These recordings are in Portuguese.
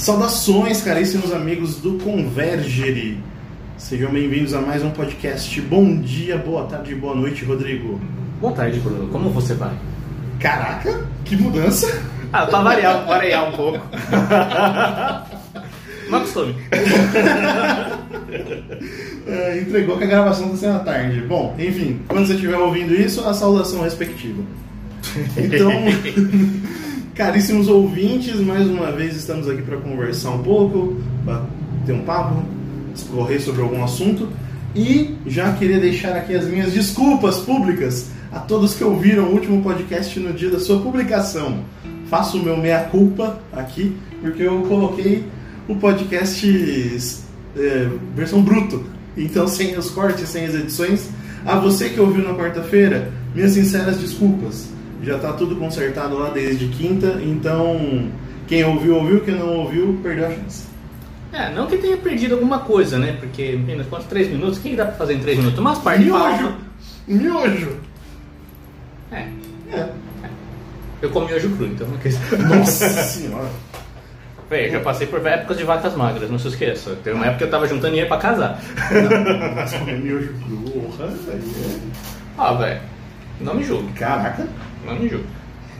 Saudações, caríssimos amigos do Convergere. Sejam bem-vindos a mais um podcast. Bom dia, boa tarde, boa noite, Rodrigo. Boa tarde, Bruno. Como você vai? Caraca, que mudança! Ah, pra variar, variar um pouco. Não costume. É, entregou que a gravação está sendo à tarde. Bom, enfim, quando você estiver ouvindo isso, a saudação respectiva. Então, caríssimos ouvintes, mais uma vez estamos aqui para conversar um pouco, ter um papo, discorrer sobre algum assunto. E já queria deixar aqui as minhas desculpas públicas a todos que ouviram o último podcast no dia da sua publicação. Faço o meu meia-culpa aqui, porque eu coloquei o podcast é, versão bruto. Então, sem os cortes, sem as edições. A você que ouviu na quarta-feira, minhas sinceras desculpas. Já está tudo consertado lá desde quinta, então quem ouviu, ouviu, quem não ouviu, perdeu a chance. É, não que tenha perdido alguma coisa, né? Porque, apenas quantos? Três minutos? O que dá pra fazer em três minutos? Umas partes de Miojo! Miojo! É, É. eu comi miojo cru, então. Nossa senhora! Véi, já passei por épocas de vacas magras, não se esqueça. Teve uma época que eu tava juntando dinheiro pra casar. Mas comer miojo cru, porra, aí Ah, velho, não me julgue, é... Caraca! Não me.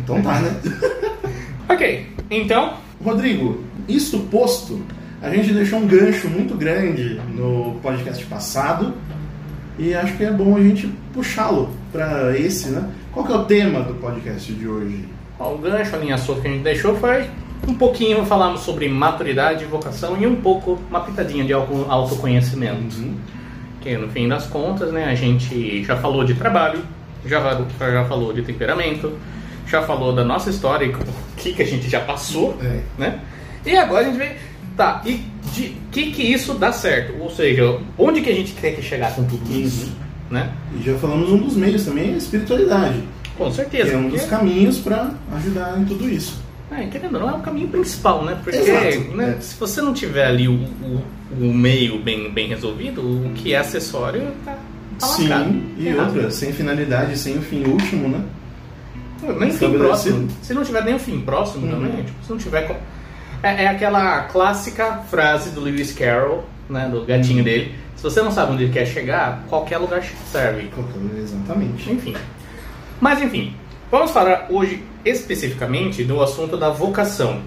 Então tá, né? Ok, então, Rodrigo, isto posto, a gente deixou um gancho muito grande no podcast passado e acho que é bom a gente puxá-lo para esse, né? Qual que é o tema do podcast de hoje? ó, o gancho, a linha solta que a gente deixou foi um pouquinho falarmos sobre maturidade, vocação e um pouco, uma pitadinha de auto- autoconhecimento. Que no fim das contas, né, a gente já falou de trabalho, já, já falou de temperamento, já falou da nossa história e o que, que a gente já passou, É. né? E agora a gente vê, tá, e de que que isso dá certo? Ou seja, onde que a gente quer que chegar com tudo isso, né? E já falamos um dos meios também, a espiritualidade, Com certeza. é um dos porque- caminhos para ajudar em tudo isso. É, querendo ou não, é o caminho principal, né? Porque Exato, né, é. se você não tiver ali o, o, o meio bem, bem resolvido, o que é acessório tá, Sim, e Errado. outra, sem finalidade, sem o fim último, né? Nem fim próximo. Se não tiver nem o fim próximo Uhum. também, tipo, se não tiver. É, é aquela clássica frase do Lewis Carroll, né? Do Uhum. gatinho dele. Se você não sabe onde ele quer chegar, qualquer lugar serve. Exatamente. Enfim. Mas enfim, vamos falar hoje especificamente do assunto da vocação.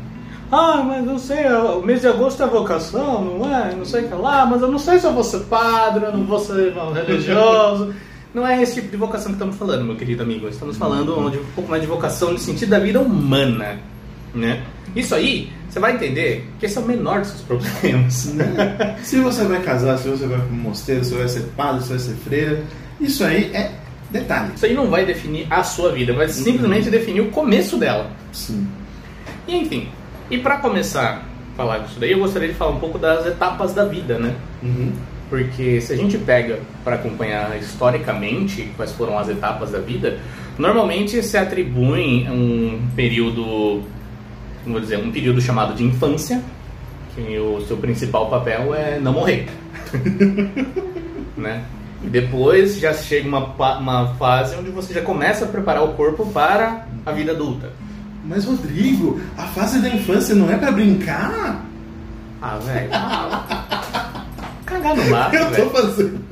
Ah, mas não sei, o mês de agosto é vocação, não é? Não sei o que lá, mas eu não sei se eu vou ser padre, eu não vou ser irmão religioso. Não é esse tipo de vocação que estamos falando, meu querido amigo. Estamos falando de um pouco mais de vocação no sentido da vida humana, né? Isso aí, você vai entender que esse é o menor dos seus problemas. Se você vai casar, se você vai para um mosteiro, se você vai ser padre, se você vai ser freira, isso aí é detalhe. Isso aí não vai definir a sua vida, vai simplesmente definir o começo dela. Sim. E, enfim, e para começar a falar disso daí, eu gostaria de falar um pouco das etapas da vida, né? Uhum. Porque se a gente pega para acompanhar historicamente quais foram as etapas da vida, normalmente se atribui um período, vamos dizer, um período chamado de infância, que o seu principal papel é não morrer, né? E depois já chega uma, uma fase onde você já começa a preparar o corpo para a vida adulta. Mas Rodrigo, a fase da infância não é para brincar? Ah, velho. Cagar no mato, Eu tô fazendo.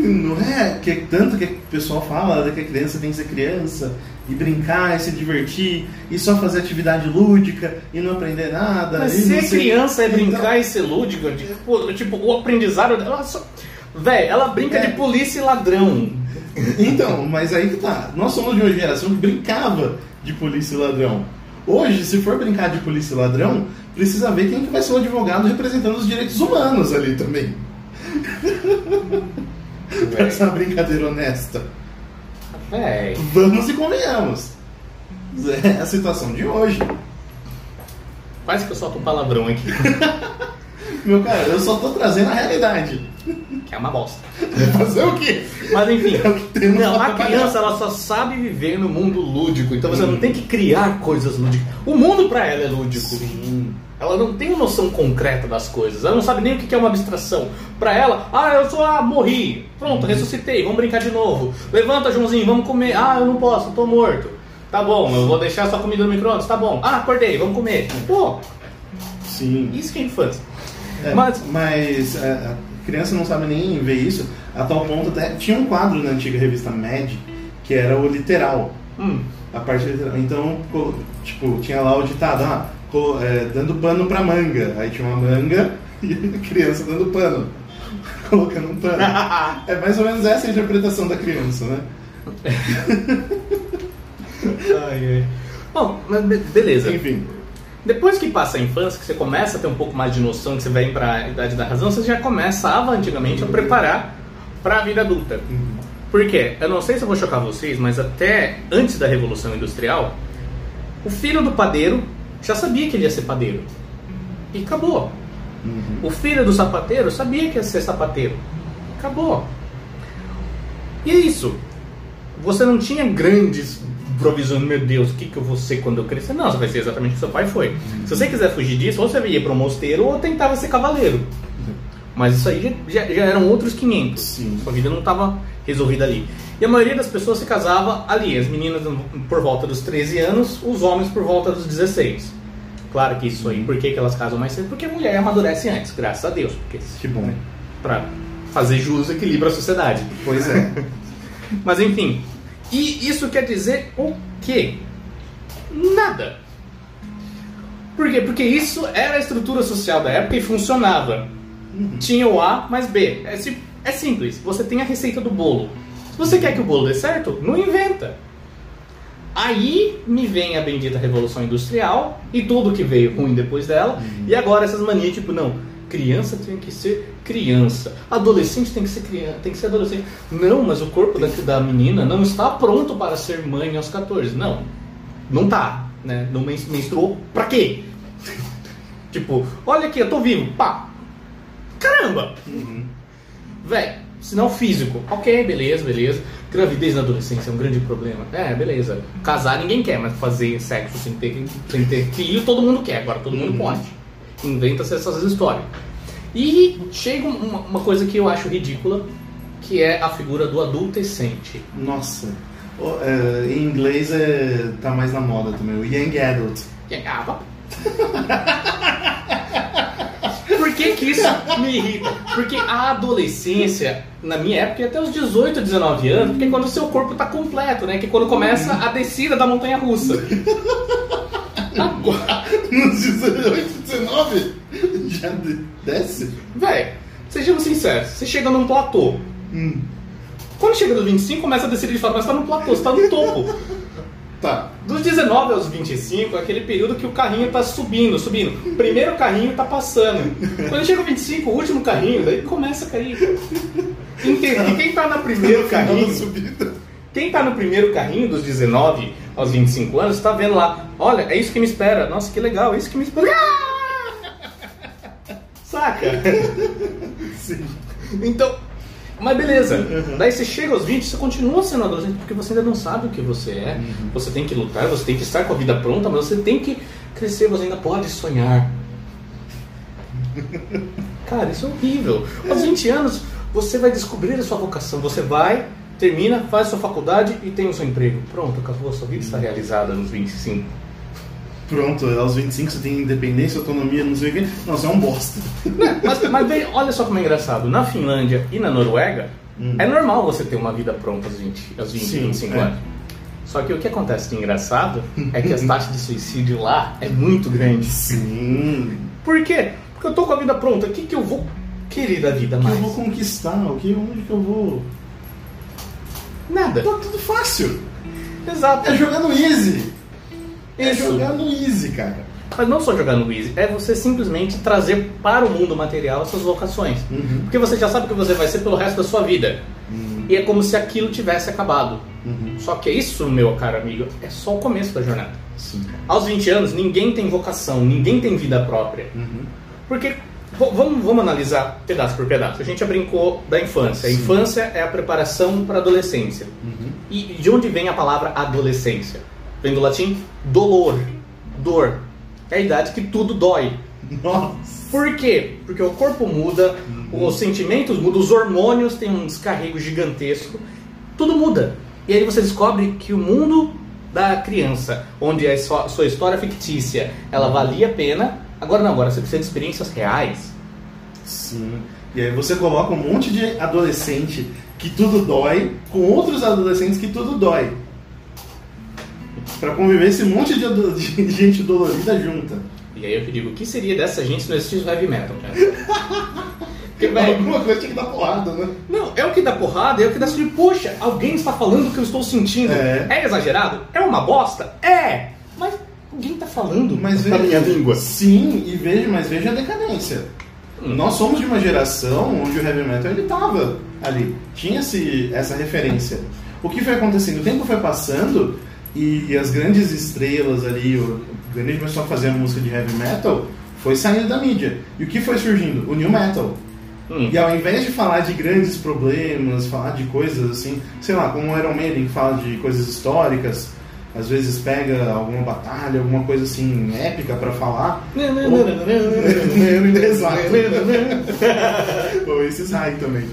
Não é que tanto que o pessoal fala que a criança tem que ser criança e brincar e se divertir e só fazer atividade lúdica e não aprender nada. Mas ser criança é brincar Então, e ser lúdico, tipo, tipo, o aprendizado. Ela só... Véi, ela brinca É. de polícia e ladrão. Então, mas aí que tá. Nós somos de uma geração que brincava de polícia e ladrão. Hoje, se for brincar de polícia e ladrão, precisa ver quem que vai ser o advogado representando os direitos humanos ali também. Pra essa brincadeira honesta. Véi. Vamos e convenhamos. É a situação de hoje. Quase que eu solto um palavrão aqui, Meu cara, eu só tô trazendo a realidade. É uma bosta. Fazer o quê? Mas enfim, É não, a criança ela só sabe viver no mundo lúdico, então você Hum. não tem que criar coisas lúdicas. O mundo pra ela é lúdico. Sim. Ela não tem uma noção concreta das coisas. Ela não sabe nem o que é uma abstração. Pra ela, ah, eu sou, ah, morri. Pronto, ressuscitei, vamos brincar de novo. Levanta, Joãozinho, vamos comer. Ah, eu não posso, eu tô morto. Tá bom, eu vou deixar sua comida no micro-ondas. Tá bom. Ah, acordei, vamos comer. Pô, Sim. isso que é infância. É, Mas- mas, é, a criança não sabe nem ver isso, a tal ponto até. Tinha um quadro na antiga revista Mad que era o literal. Hum. A parte literal. Então, tipo, tinha lá o ditado, ah, é, dando pano pra manga. Aí tinha uma manga e a criança dando pano. Colocando um pano. É mais ou menos essa a interpretação da criança, né? Ai, ai. Bom, mas be- beleza. Enfim. Depois que passa a infância, que você começa a ter um pouco mais de noção, que você vem para a idade da razão, você já começava antigamente a preparar para a vida adulta. Por quê? Eu não sei se eu vou chocar vocês, mas até antes da Revolução Industrial, o filho do padeiro já sabia que ele ia ser padeiro. E acabou. O filho do sapateiro sabia que ia ser sapateiro. Acabou. E é isso. Você não tinha grandes provisões, meu Deus, o que, que eu vou ser quando eu crescer? Não, você vai ser exatamente o que seu pai foi. Se você quiser fugir disso, ou você ia para o mosteiro ou tentava ser cavaleiro. Mas isso aí já, já eram outros 500. Sim. Sua vida não estava resolvida ali. E a maioria das pessoas se casava ali. As meninas por volta dos 13 anos, os homens por volta dos 16. Claro que isso aí, por que, que elas casam mais cedo? Porque a mulher amadurece antes, graças a Deus. Porque, Que bom. Pra fazer jus e equilíbrio à sociedade. Pois é. Mas enfim, e isso quer dizer o quê? Nada. Por quê? Porque isso era a estrutura social da época e funcionava. Tinha o A mais B. É, é simples. Você tem a receita do bolo. Se você quer que o bolo dê certo, não inventa. Aí me vem a bendita Revolução Industrial e tudo que veio ruim depois dela. E agora essas manias, tipo, não, criança tem que ser criança, adolescente tem que ser criança, tem que ser adolescente. Não, mas o corpo da, da menina não está pronto para ser mãe aos 14. Não, não tá, né? Não men- menstruou pra quê? tipo, olha aqui, eu tô vivo, pá. Caramba! Véi, sinal físico. Ok, beleza, beleza. Gravidez na adolescência é um grande problema. É, beleza. Casar ninguém quer, mas fazer sexo sem ter, sem ter filho todo mundo quer. Agora todo mundo Uhum. pode. Inventa-se essas histórias. E chega uma, uma coisa que eu acho ridícula, que é a figura do adultecente. Nossa. É, em inglês é, tá mais na moda também, o Young Adult. Ah, vá. Por que, que isso me irrita? Porque a adolescência, na minha época, até os 18, 19 anos, porque é quando o seu corpo tá completo, né? Que é quando começa a descida da montanha russa. Agora, Nos 18, 19? Já de- desce? véi, sejamos sinceros, você chega num platô. Hum. Quando chega dos 25, começa a descer de fato, mas tá no platô, você tá no topo. Tá. Dos 19 aos 25 é aquele período que o carrinho tá subindo, subindo. Primeiro carrinho tá passando. Quando chega o 25, o último carrinho, daí começa a cair. Entende? E quem tá no primeiro da carrinho. Quem tá no primeiro carrinho dos 19 aos 25 anos, tá vendo lá, olha, é isso que me espera. Nossa, que legal, é isso que me espera. Saca? Sim. Então, mas beleza. Daí você chega aos 20, você continua sendo adolescente porque você ainda não sabe o que você é. Você tem que lutar, você tem que estar com a vida pronta, mas você tem que crescer, você ainda pode sonhar. Cara, isso é horrível. Aos 20 anos, você vai descobrir a sua vocação. Você vai, termina, faz sua faculdade e tem o seu emprego. Pronto, acabou, a sua vida está realizada nos 25. Pronto, aos 25 você tem independência, autonomia, não sei o quê. Nossa, é um bosta. Mas, mas bem, olha só como é engraçado. Na Finlândia e na Noruega, Hum. é normal você ter uma vida pronta aos 20, aos 20 Sim, 25 é. anos. Só que o que acontece de engraçado é que as taxas de suicídio lá é muito grande. Sim. Por quê? Porque eu tô com a vida pronta. O que, que eu vou querer da vida O que mais? eu vou conquistar? O que, onde que eu vou. Nada. Tá tudo fácil. Exato. É jogar no easy. É jogar no easy, cara. Mas não só jogar no Easy, é você simplesmente trazer para o mundo material as suas vocações. Uhum. Porque você já sabe o que você vai ser pelo resto da sua vida. Uhum. E é como se aquilo tivesse acabado. Uhum. Só que isso, meu caro amigo, é só o começo da jornada. Sim. Aos 20 anos, ninguém tem vocação, ninguém tem vida própria. Uhum. Porque, vamos, vamos analisar pedaço por pedaço. A gente já brincou da infância. A infância é a preparação para a adolescência. Uhum. E de onde vem a palavra adolescência? Vem do latim dolor, dor. É a idade que tudo dói. Nossa. Por quê? Porque o corpo muda, os sentimentos mudam, os hormônios têm um descarrego gigantesco, tudo muda. E aí você descobre que o mundo da criança, onde a sua, sua história fictícia ela valia a pena. Agora não, agora você precisa de experiências reais. Sim. E aí você coloca um monte de adolescente que tudo dói com outros adolescentes que tudo dói. Pra conviver esse monte de, ado- de gente dolorida junta. E aí eu te digo, o que seria dessa gente se não existisse o heavy metal, cara? Porque, velho, Alguma coisa tinha que dar porrada, né? Não, é o que dá porrada, é o que dá assim, poxa, alguém está falando o que eu estou sentindo. É. exagerado? É uma bosta? É! Alguém está falando Mas da minha língua. Sim, e veja, mas veja a decadência. Nós somos de uma geração onde o heavy metal ele tava ali, tinha esse, essa referência. O que foi acontecendo? O tempo foi passando e as grandes estrelas ali, o grande pessoal que fazia música de heavy metal, foi saindo da mídia. E o que foi surgindo? O new metal. Hum. E ao invés de falar de grandes problemas, falar de coisas assim, sei lá, como o Iron Maiden que fala de coisas históricas, às vezes pega alguma batalha, alguma coisa assim épica pra falar. Exato. Ou esses high também.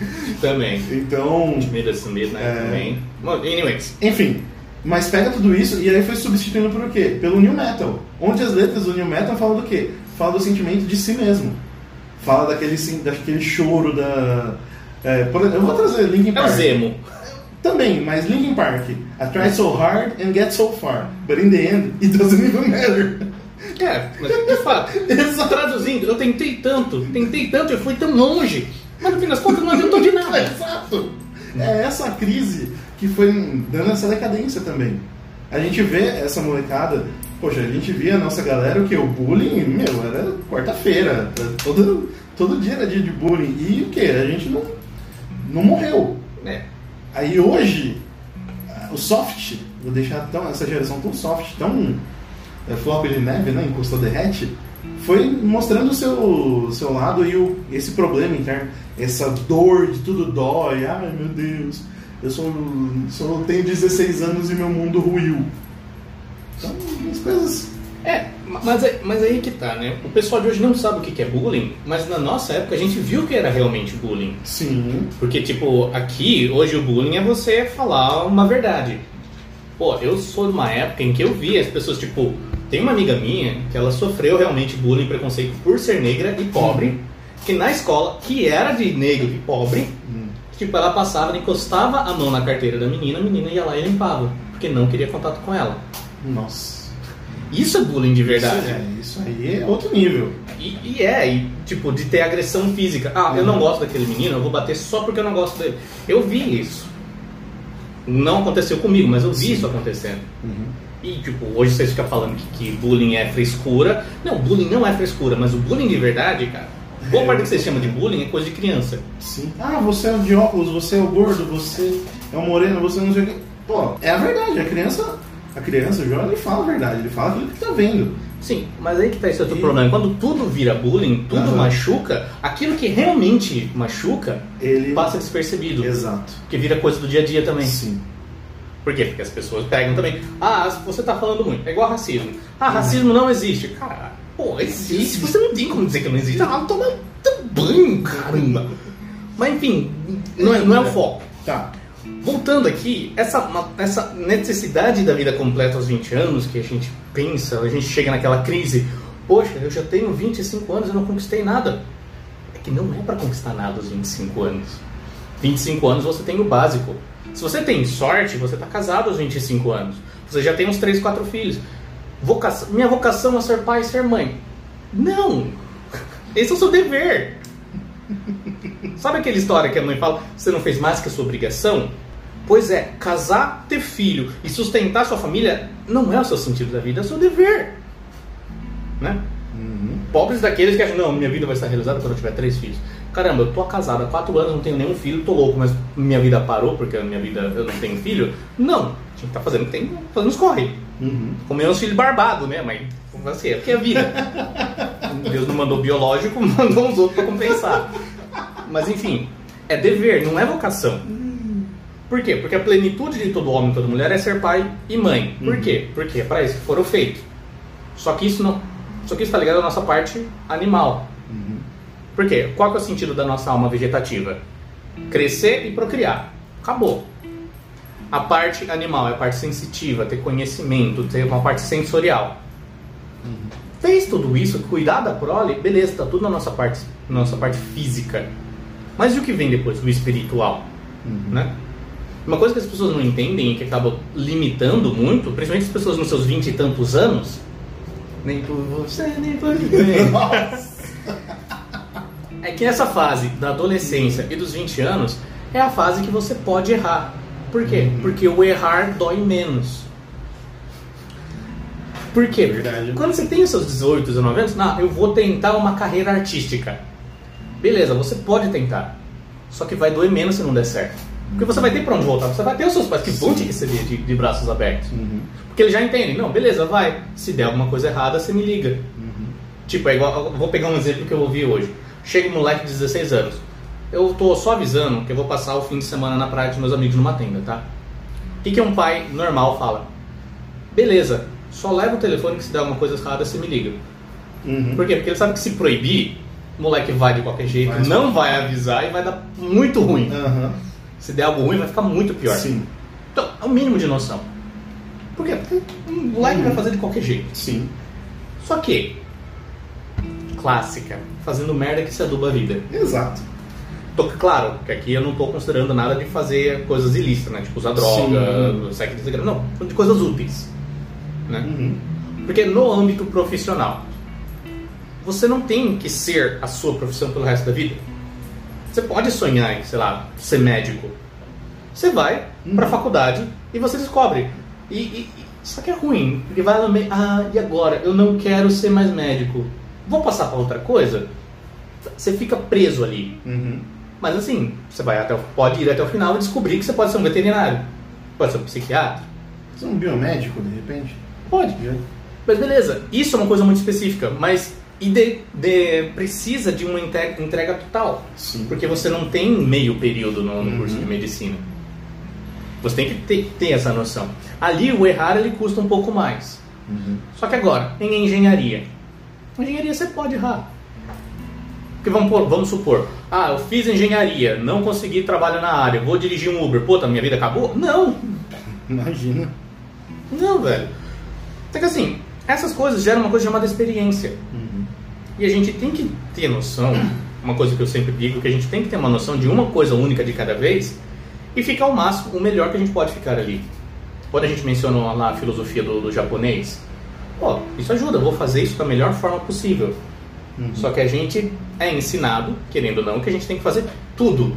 Também. Então, Medicine Midnight É. também. Anyways. enfim. Mas pega tudo isso e aí foi substituindo por o quê? Pelo new metal. Onde as letras do new metal falam do quê? Falam do sentimento de si mesmo. Fala daquele, daquele choro da. é, por exemplo, eu vou trazer Linkin É o Park. Zemo. Também, mas Linkin Park. I tried so hard and get so far, but in the end it doesn't even matter. É, mas de fato. Traduzindo, eu tentei tanto, tentei tanto, eu fui tão longe. Mas no fim das contas não adiantou de nada. Exato. É essa crise que foi dando essa decadência também. A gente vê essa molecada, poxa, a gente via a nossa galera, o que? O bullying, meu, era quarta-feira, todo, todo dia era dia de bullying. E o que? A gente não, não morreu. É. Aí hoje, o soft, vou deixar tão, essa geração tão soft, tão é, flop de neve, né? Encostou derrete, foi mostrando o seu, seu lado e o, esse problema interno, essa dor de tudo dói, ai meu Deus, eu sou, só tenho 16 anos e meu mundo ruiu. Então, as coisas. É, mas, é- mas aí que tá, né? O pessoal de hoje não sabe o que é bullying, mas na nossa época a gente viu que era realmente bullying. Sim. Porque, tipo, aqui, hoje o bullying é você falar uma verdade. Pô, eu sou de uma época em que eu vi as pessoas, tipo, tem uma amiga minha que ela sofreu realmente bullying preconceito por ser negra e pobre, que na escola, que era de negro e pobre, Hum. tipo, ela passava, encostava a mão na carteira da menina, a menina ia lá e limpava, porque não queria contato com ela. Nossa. Isso é bullying de verdade. Isso, é, isso aí é outro nível. E, e é, e, tipo, de ter agressão física. Ah, eu não gosto daquele menino, eu vou bater só porque eu não gosto dele. Eu vi isso. Não aconteceu comigo, mas eu vi Sim. isso acontecendo. Uhum. E, tipo, hoje vocês ficam falando que, que bullying é frescura. Não, bullying não é frescura, mas o bullying de verdade, cara, boa É. parte do que vocês chamam de bullying é coisa de criança. Sim. Ah, você é o de óculos, você é o gordo, você é o moreno, você não sei o que. Pô, é a verdade. A criança, a criança, o jovem, ele fala a verdade. Ele fala aquilo que tá vendo. Sim, mas aí que tá esse outro E- problema. Quando tudo vira bullying, tudo Aham. machuca, aquilo que realmente machuca Ele... passa despercebido. Exato. Que vira coisa do dia a dia também. Sim. Por quê? Porque as pessoas pegam também. Ah, você tá falando muito. É igual racismo. Ah, racismo não existe. Cara, pô, existe. Você não tem como dizer que não existe. Ah, toma banho, caramba. Mas enfim, não é, não é o foco. Tá. Voltando aqui, essa, essa necessidade da vida completa aos 20 anos, que a gente pensa, a gente chega naquela crise, poxa, eu já tenho 25 anos e não conquistei nada. É que não é pra conquistar nada aos 25 anos. 25 anos você tem o básico. Se você tem sorte, você tá casado aos 25 anos. Você já tem uns 3, 4 filhos. Vocação, minha vocação é ser pai e ser mãe. Não! Esse é o seu dever. Sabe aquela história que a mãe fala, você não fez mais que a sua obrigação? Pois é, casar, ter filho e sustentar sua família não é o seu sentido da vida, é o seu dever. Né? Uhum. Pobres daqueles que acham, não, minha vida vai estar realizada quando eu tiver três filhos. Caramba, eu tô casado há quatro anos, não tenho nenhum filho, tô louco, mas minha vida parou porque a minha vida eu não tenho filho? Não, a gente tá fazendo tem, fazendo os corre. Uhum. Comer uns filhos barbados, né? Mas assim, é porque é a vida. Deus não mandou biológico, mandou uns outros pra compensar. Mas enfim, é dever, não é vocação. Por quê? Porque a plenitude de todo homem e toda mulher é ser pai e mãe. Por Uhum. quê? Porque é para isso que foram feitos. Só que isso não. Só que isso está ligado à nossa parte animal. Uhum. Por quê? Qual é o sentido da nossa alma vegetativa? Crescer e procriar. Acabou. a parte animal, é a parte sensitiva, ter conhecimento, ter uma parte sensorial. Fez tudo isso, cuidar da prole, beleza, tá tudo na nossa parte, na nossa parte física. Mas e o que vem depois? O espiritual, né? Uma coisa que as pessoas não entendem e que acaba limitando muito, principalmente as pessoas nos seus vinte e tantos anos, nem por você, nem por ninguém. É que essa fase da adolescência e dos 20 anos é a fase que você pode errar. Por quê? Porque o errar dói menos. Por quê? Verdade. Quando você tem os seus 18, 19 anos, não, eu vou tentar uma carreira artística. Beleza, você pode tentar. Só que vai doer menos se não der certo. Porque você vai ter pra onde voltar. Você vai ter os seus pais que vão te receber de, de braços abertos. Uhum. Porque eles já entendem. Não, beleza, vai. Se der alguma coisa errada, você me liga. Tipo, é igual, vou pegar um exemplo que eu ouvi hoje. Chega um moleque de 16 anos. Eu tô só avisando que eu vou passar o fim de semana na praia com meus amigos numa tenda, tá? O que, que um pai normal fala? Beleza, só leva o telefone que se der alguma coisa errada, você me liga. Uhum. Por quê? Porque ele sabe que se proibir, o moleque vai de qualquer jeito, Vai. não vai avisar e vai dar muito ruim. Aham. Se der algo ruim, vai ficar muito pior. Sim, Então, é o mínimo de noção. Por quê? Porque o moleque vai fazer de qualquer jeito. sim. Só que, clássica, fazendo merda que se aduba a vida. Exato. Tô, claro, que aqui eu não tô considerando nada de fazer coisas ilícitas, né? Tipo usar droga, sexo, desegrado. Não, de coisas úteis. Né? Uhum. Porque no âmbito profissional, você não tem que ser a sua profissão pelo resto da vida. Você pode sonhar em, sei lá, ser médico. Você vai pra faculdade e você descobre. E, e- só que é ruim, porque vai no meio, ah, e agora? Eu não quero ser mais médico. Vou passar pra outra coisa? Você fica preso ali. Uhum. Mas assim, você vai até, pode ir até o final e descobrir que você pode ser um veterinário. Pode ser um psiquiatra. Você é um biomédico, de repente? Pode. Mas beleza, isso é uma coisa muito específica, mas e de, de- precisa de uma inte- entrega total. Sim. Porque você não tem meio período no, no Uhum. curso de medicina. Você tem que ter, ter essa noção. Ali o errar ele custa um pouco mais. Uhum. Só que agora, em engenharia. Engenharia você pode errar. Porque vamos, vamos supor, ah, eu fiz engenharia, não consegui trabalho na área, vou dirigir um Uber, puta, minha vida acabou? Não! Imagina. Não, velho. Então que assim, essas coisas geram uma coisa chamada experiência. Uhum. E a gente tem que ter noção, uma coisa que eu sempre digo, que a gente tem que ter uma noção de uma coisa única de cada vez e ficar ao máximo o melhor que a gente pode ficar ali. Quando a gente mencionou lá a filosofia do, do japonês, pô, isso ajuda, vou fazer isso da melhor forma possível. Uhum. Só que a gente é ensinado, querendo ou não, que a gente tem que fazer tudo.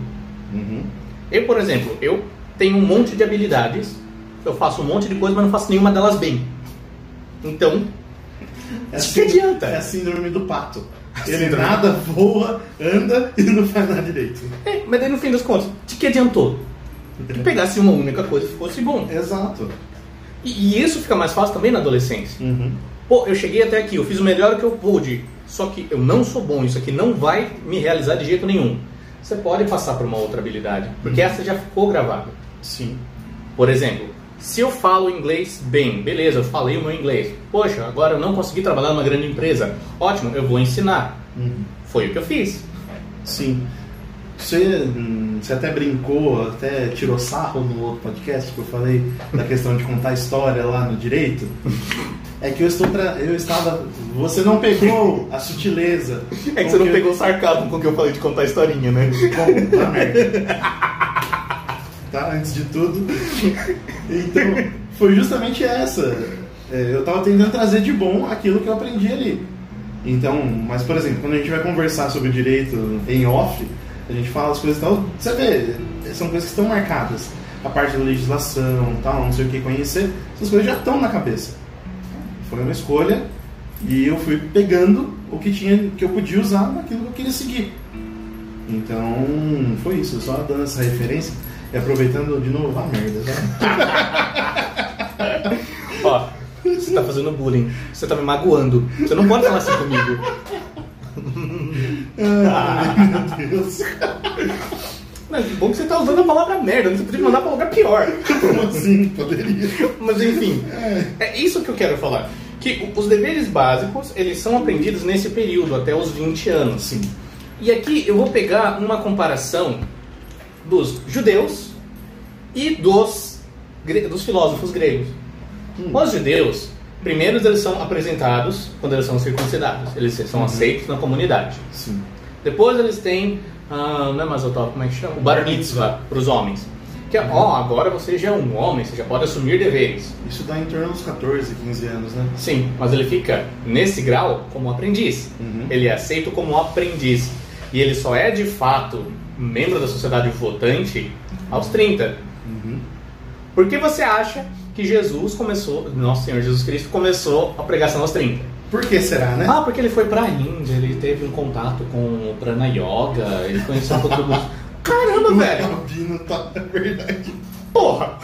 Uhum. Eu, por exemplo, eu tenho um monte de habilidades, eu faço um monte de coisa, mas não faço nenhuma delas bem. Então, É a Que síndrome- adianta? É a síndrome do pato. Ele síndrome. nada, voa, anda e não faz nada direito. é, mas daí no fim das contas, de que adiantou? Que pegasse uma única coisa e fosse bom. Exato. E, e isso fica mais fácil também na adolescência. Uhum. Pô, eu cheguei até aqui, eu fiz o melhor que eu pude, só que eu não sou bom, isso aqui não vai me realizar de jeito nenhum. Você pode passar por uma outra habilidade, porque essa já ficou gravada. Sim. Por exemplo, se eu falo inglês bem, beleza, eu falei o meu inglês. Poxa, agora eu não consegui trabalhar numa grande empresa. Ótimo, eu vou ensinar. Uhum. Foi o que eu fiz. Sim. Você, hum, você até brincou, até tirou sarro no outro podcast que eu falei da questão de contar história lá no direito. É que eu estou tra... eu estava. Você não pegou a sutileza. É que você não eu- pegou o sarcasmo com que eu falei de contar historinha, né? Bom, tá merda. Tá, antes de tudo. Então, foi justamente essa. É, Eu tava tentando trazer de bom aquilo que eu aprendi ali. Então, mas por exemplo, quando a gente vai conversar sobre direito em off, a gente fala as coisas e tal, você vê, são coisas que estão marcadas. A parte da legislação, tal, não sei o que conhecer, essas coisas já estão na cabeça. Foi uma escolha e eu fui pegando o que tinha que eu podia usar naquilo que eu queria seguir. Então, foi isso, só dando essa referência e aproveitando de novo a merda, tá? Ó, você tá fazendo bullying. Você tá me magoando. Você não pode falar assim comigo. Ai, meu Deus. Mas bom que você tá usando a palavra merda. Você podia mandar pra lugar pior. Como assim? Poderia. Mas enfim, é isso que eu quero falar. Que os deveres básicos, eles são aprendidos nesse período, até os 20 anos. Sim. E aqui eu vou pegar uma comparação dos judeus e dos dos filósofos gregos. Os judeus, primeiro eles são apresentados quando eles são circuncidados. Eles são aceitos na comunidade. Sim. Depois eles têm, ah, não é mais o top, como é que chama? O bar mitzvah para os homens. Que é, ó, agora você já é um homem, você já pode assumir deveres. Isso dá em torno dos 14, 15 anos, né? Sim, mas ele fica nesse grau como aprendiz. Uhum. Ele é aceito como aprendiz. E ele só é de fato membro da sociedade votante aos 30. Uhum. Por que você acha que Jesus começou, nosso Senhor Jesus Cristo começou a pregação aos 30? Por que será, né? Ah, porque ele foi pra Índia, ele teve um contato com o Prana Yoga, ele conheceu um pouco do budismo. Caramba, o velho! Albino tá, é verdade. Porra!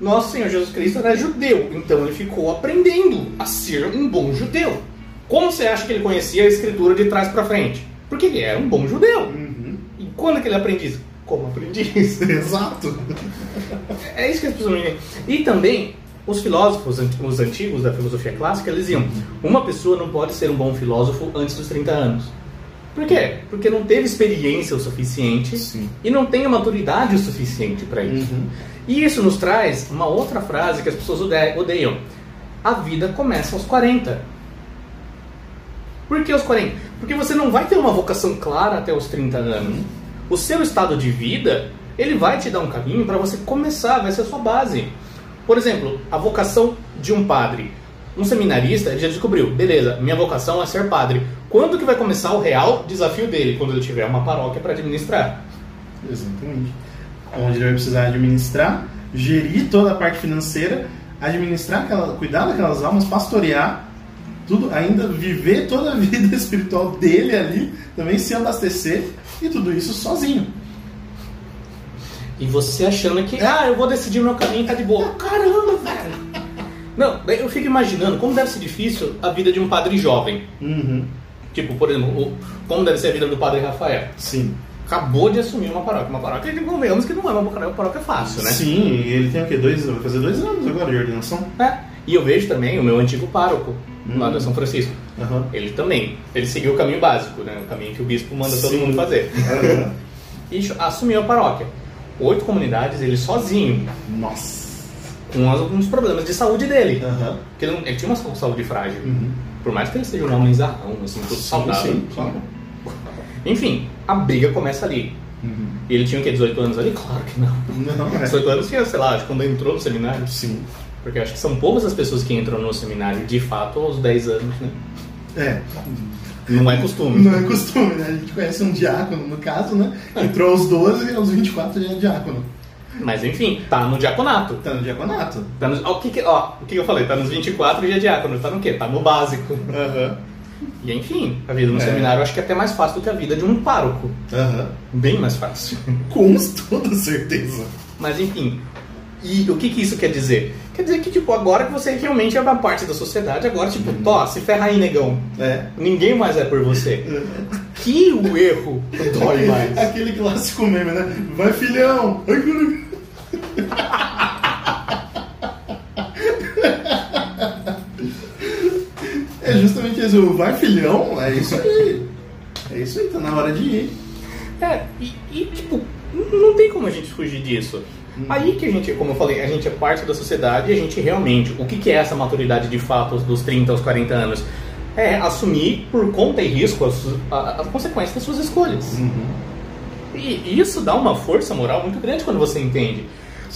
Nosso Senhor Jesus Cristo era judeu, então ele ficou aprendendo a ser um bom judeu. Como você acha que ele conhecia a escritura de trás pra frente? Porque ele era um bom judeu. Uhum. E quando que ele aprendiz? Como aprendiz. Exato. É isso que as pessoas não entendem. E também, os filósofos, os antigos da filosofia clássica, eles diziam: uma pessoa não pode ser um bom filósofo antes dos 30 anos. Por quê? Porque não teve experiência o suficiente Sim. e não tem a maturidade o suficiente para isso. Uhum. E isso nos traz uma outra frase que as pessoas ode- odeiam: a vida começa aos 40. Por que aos 40? Porque você não vai ter uma vocação clara até os 30 anos. O seu estado de vida, ele vai te dar um caminho para você começar, vai ser a sua base. Por exemplo, a vocação de um padre. Um seminarista, ele já descobriu, beleza, minha vocação é ser padre. Quando que vai começar o real desafio dele? Quando ele tiver uma paróquia para administrar. Exatamente. Onde ele vai precisar administrar, gerir toda a parte financeira, administrar, aquela, cuidar daquelas almas, pastorear, tudo, ainda viver toda a vida espiritual dele ali, também se abastecer e tudo isso sozinho. E você achando que, ah, eu vou decidir meu caminho e tá de boa. Caramba, velho! Não, eu fico imaginando como deve ser difícil a vida de um padre jovem. Uhum. Tipo, por exemplo, como deve ser a vida do padre Rafael. Sim. Acabou de assumir uma paróquia. Uma paróquia, convenhamos que não é uma paróquia, uma paróquia fácil, né? Sim, ele tem o quê? Dois, vai fazer dois anos agora de ordenação? É. E eu vejo também o meu antigo pároco, lá Hum. da São Francisco. Aham. Ele também. Ele seguiu o caminho básico, né? O caminho que o bispo manda todo Sim. mundo fazer. Aham. E assumiu a paróquia. Oito comunidades, ele sozinho, Nossa. com alguns problemas de saúde dele. Aham. Porque ele, ele tinha uma saúde frágil. Uhum. Por mais que ele seja um homem zarrão, assim, todo saudável. sim, claro. Enfim, a briga começa ali. Uhum. E ele tinha o quê? 18 anos ali? Claro que não. Não, é. 18 anos tinha, sei lá, acho que quando entrou no seminário. Sim. Porque eu acho que são poucas as pessoas que entram no seminário de fato aos 10 anos, né? É. Não é costume. Não é costume, né? A gente conhece um diácono, no caso, né? Entrou aos 12 e aos 24 já é diácono. Mas enfim, tá no diaconato. Tá no diaconato. Tá nos, ó, o que que, ó, o que eu falei? Tá nos 24 e já é diácono. Tá no quê? Tá no básico. Aham. E enfim, a vida no É. seminário eu acho que é até mais fácil do que a vida de um pároco. Aham. Bem mais fácil. Com toda certeza. Mas enfim, e o que que isso quer dizer? Quer dizer que, tipo, agora que você realmente é uma parte da sociedade, agora, tipo, tó, se ferra aí, negão. É. Ninguém mais é por você. Que o erro dói mais. Aquele clássico meme, né? Vai, filhão! É justamente isso. o Vai, filhão! É isso aí. É isso aí, tá na hora de ir. É, e, e, tipo, não tem como a gente fugir disso. Aí que a gente, como eu falei, a gente é parte da sociedade e a gente realmente, o que, que é essa maturidade de fato dos 30 aos 40 anos? É assumir por conta e risco as, a- as consequências das suas escolhas. E isso dá uma força moral muito grande quando você entende.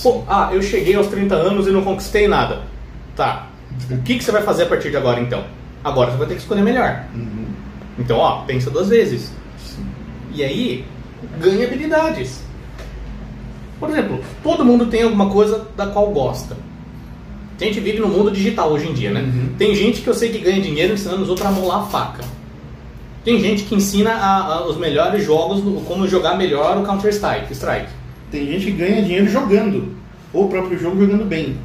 Pô, ah, eu cheguei aos 30 anos e não conquistei nada. Tá. O que, que você vai fazer a partir de agora então? Agora você vai ter que escolher melhor. Uhum. Então, ó, pensa duas vezes. E aí, ganha habilidades. Por exemplo, todo mundo tem alguma coisa da qual gosta. A gente vive no mundo digital hoje em dia, né? Uhum. Tem gente que eu sei que ganha dinheiro ensinando os outros a molar a faca. Tem gente que ensina a- a- os melhores jogos, como jogar melhor o Counter-Strike. Strike. Tem gente que ganha dinheiro jogando. Ou o próprio jogo jogando bem.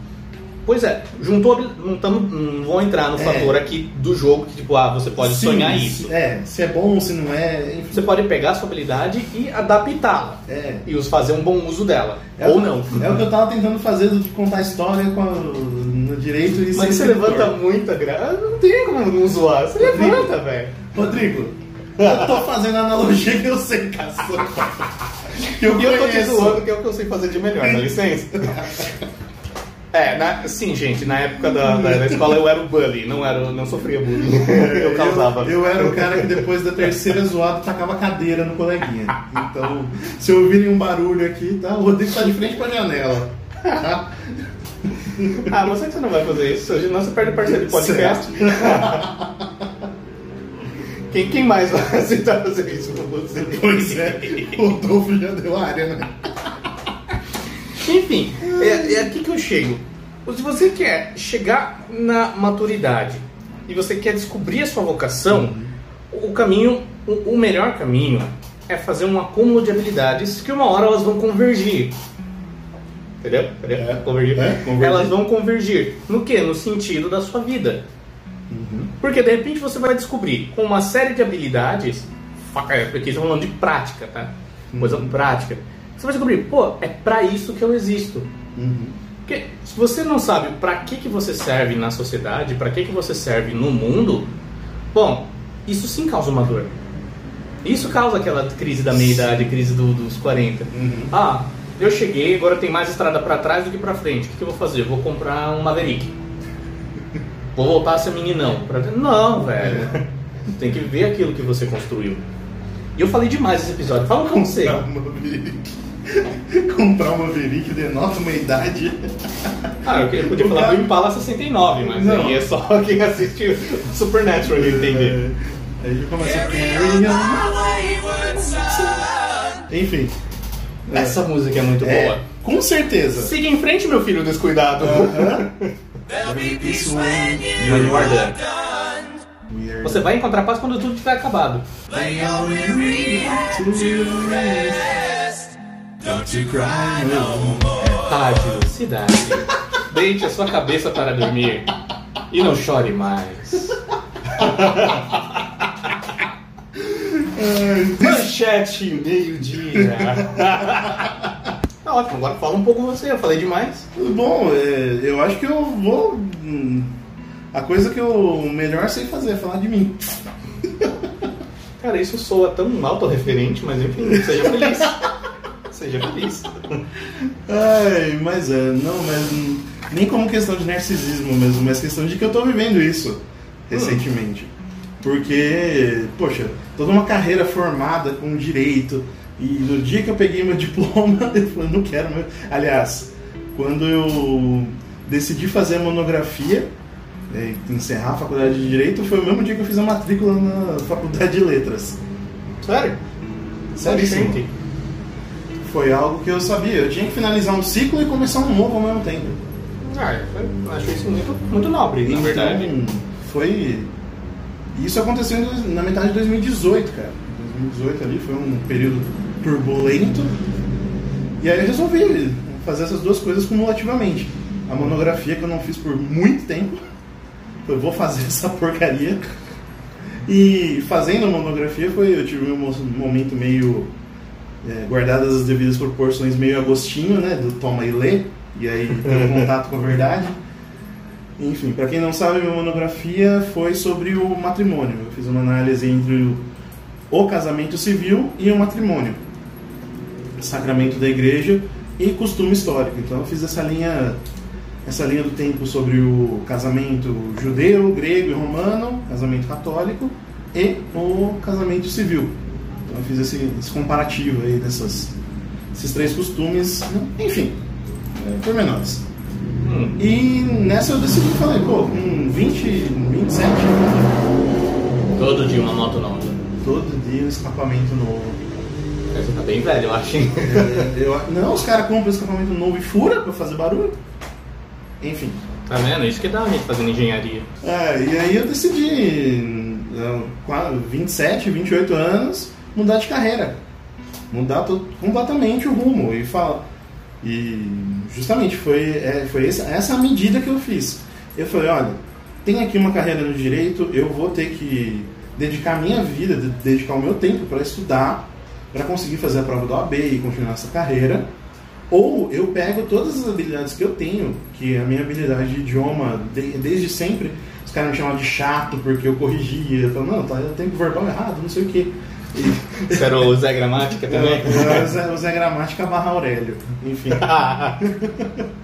Pois é, juntou, não, tamo, não vou entrar no É. fator aqui do jogo que, tipo, ah, você pode Sim, sonhar isso. É, se é bom, se não é. Enfim. Você pode pegar a sua habilidade e adaptá-la. É. E os fazer um bom uso dela. É Ou o- não. É o que eu tava tentando fazer de contar a história com a- no direito e Mas você levanta muita grana. Não tem como não zoar. Você Rodrigo. levanta, velho. Rodrigo, eu tô fazendo analogia que eu sei, caçamba. Que eu e eu tô te zoando que é o que eu sei fazer de melhor, dá licença? É, na- sim, gente, na época da, da, da escola eu era o bully, não, era, não sofria bullying. Eu causava. Eu, eu era o cara que depois da terceira zoada tacava cadeira no coleguinha. Então, se ouvirem um barulho aqui, tá? O Rodrigo tá de frente pra janela. Tá? Ah, mas sei que você não vai fazer isso, senão você perde parceiro de podcast. Quem, quem mais vai aceitar fazer isso com você? Pois é, o Rodolfo já deu área, né? Enfim, é, é aqui que eu chego. Se você quer chegar na maturidade e você quer descobrir a sua vocação, o caminho, o, o melhor caminho é fazer um acúmulo de habilidades que uma hora elas vão convergir. Entendeu? É. Convergir. É, convergir. Elas vão convergir. No que? No sentido da sua vida. Porque de repente você vai descobrir com uma série de habilidades, fa- é, porque estamos falando de prática, tá? Coisa prática. Você vai descobrir, pô, é pra isso que eu existo. Uhum. Porque se você não sabe pra que, que você serve na sociedade, pra que, que você serve no mundo, bom, isso sim causa uma dor. Isso causa aquela crise da meia-idade, crise do- dos 40. Uhum. Ah, eu cheguei, agora tem mais estrada pra trás do que pra frente. O que, que eu vou fazer? Eu vou comprar um Maverick. Vou voltar a ser meninão. Pra- Não, velho. Tem que ver aquilo que você construiu. E eu falei demais esse episódio. Fala com você. Comprar uma Maverick. Comprar uma Maverick denota uma idade. Ah, eu eu podia O falar cara- do Impala 69, mas Não. aí é só quem assiste o Supernatural que entender. É, Aí já começa a Enfim. é. Essa música é muito É, boa. com certeza. Siga em frente, meu filho descuidado. Aham. When you are done. Você vai encontrar paz quando tudo tiver acabado. Rádio Cidade. Deite a sua cabeça para dormir e não chore mais. Manchete meio-dia. Tá ótimo, agora fala um pouco você, eu falei demais. Bom, é, eu acho que eu vou. A coisa que eu melhor sei fazer é falar de mim. Cara, isso soa tão autorreferente, mas enfim, seja feliz. seja feliz. Ai, mas é, não, mas nem como questão de narcisismo mesmo, mas questão de que eu tô vivendo isso recentemente. Porque, poxa, toda uma carreira formada com direito, e no dia que eu peguei meu diploma, eu falei, não quero mais. Aliás, quando eu decidi fazer a monografia, encerrar a faculdade de direito, foi o mesmo dia que eu fiz a matrícula na faculdade de letras. Sério? Seríssimo. Gente, Foi algo que eu sabia, eu tinha que finalizar um ciclo e começar um novo ao mesmo tempo. Ah, eu acho isso muito, muito nobre, na verdade. Então, foi. Isso aconteceu na metade de 2018, cara. 2018 ali foi um período turbulento. E aí eu resolvi fazer essas duas coisas cumulativamente. A monografia que eu não fiz por muito tempo. Eu vou fazer essa porcaria. E fazendo a monografia foi. Eu tive um mo- momento meio. é, guardadas as devidas proporções, meio agostinho, né? Do toma e lê. E aí um contato com a verdade. Enfim, para quem não sabe, minha monografia foi sobre o matrimônio. Eu fiz uma análise entre o, o casamento civil e o matrimônio, sacramento da igreja e costume histórico. Então eu fiz essa linha, essa linha do tempo sobre o casamento judeu, grego e romano, casamento católico e o casamento civil. Então eu fiz esse, esse comparativo aí dessas, esses três costumes, enfim, é, pormenores. E nessa eu decidi, falei, pô, com 20, 27, Todo dia uma moto nova. todo dia um escapamento novo. Você tá bem velho, eu acho, hein? É, eu- não, os caras compram escapamento novo e fura pra fazer barulho. Enfim. Tá vendo? Isso que dá a gente fazendo engenharia. É, e aí eu decidi, é, qua- 27, 28 anos, mudar de carreira. Mudar completamente o rumo. E fala. E justamente foi, é, foi essa, essa a medida que eu fiz. Eu falei, olha, tem aqui uma carreira no direito, eu vou ter que dedicar a minha vida, de- dedicar o meu tempo para estudar, para conseguir fazer a prova do AB e continuar essa carreira. Ou eu pego todas as habilidades que eu tenho, que é a minha habilidade de idioma, de- desde sempre, os caras me chamavam de chato porque eu corrigia, eu falava, não, tá, eu tenho verbal errado, não sei o quê. Você era o Zé Gramática também? É, o Zé, o Zé Gramática barra Aurélio. Enfim.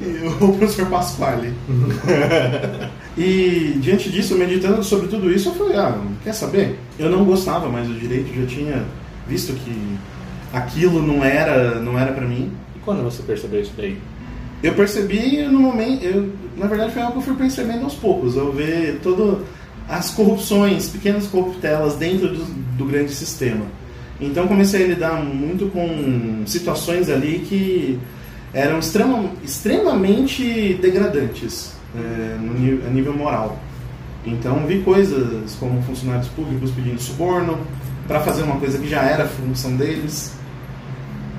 E o professor Pasquale. e diante disso, meditando sobre tudo isso, eu falei, ah, quer saber? Eu não gostava mais do direito, já tinha visto que aquilo não era, não era para mim. E quando você percebeu isso daí? Eu percebi no momento, eu, na verdade foi algo que eu fui percebendo aos poucos, eu ver todas as corrupções, pequenas corruptelas dentro do, do grande sistema. Então comecei a lidar muito com situações ali que eram extrema, extremamente degradantes é, no, a nível moral. Então vi coisas como funcionários públicos pedindo suborno para fazer uma coisa que já era função deles,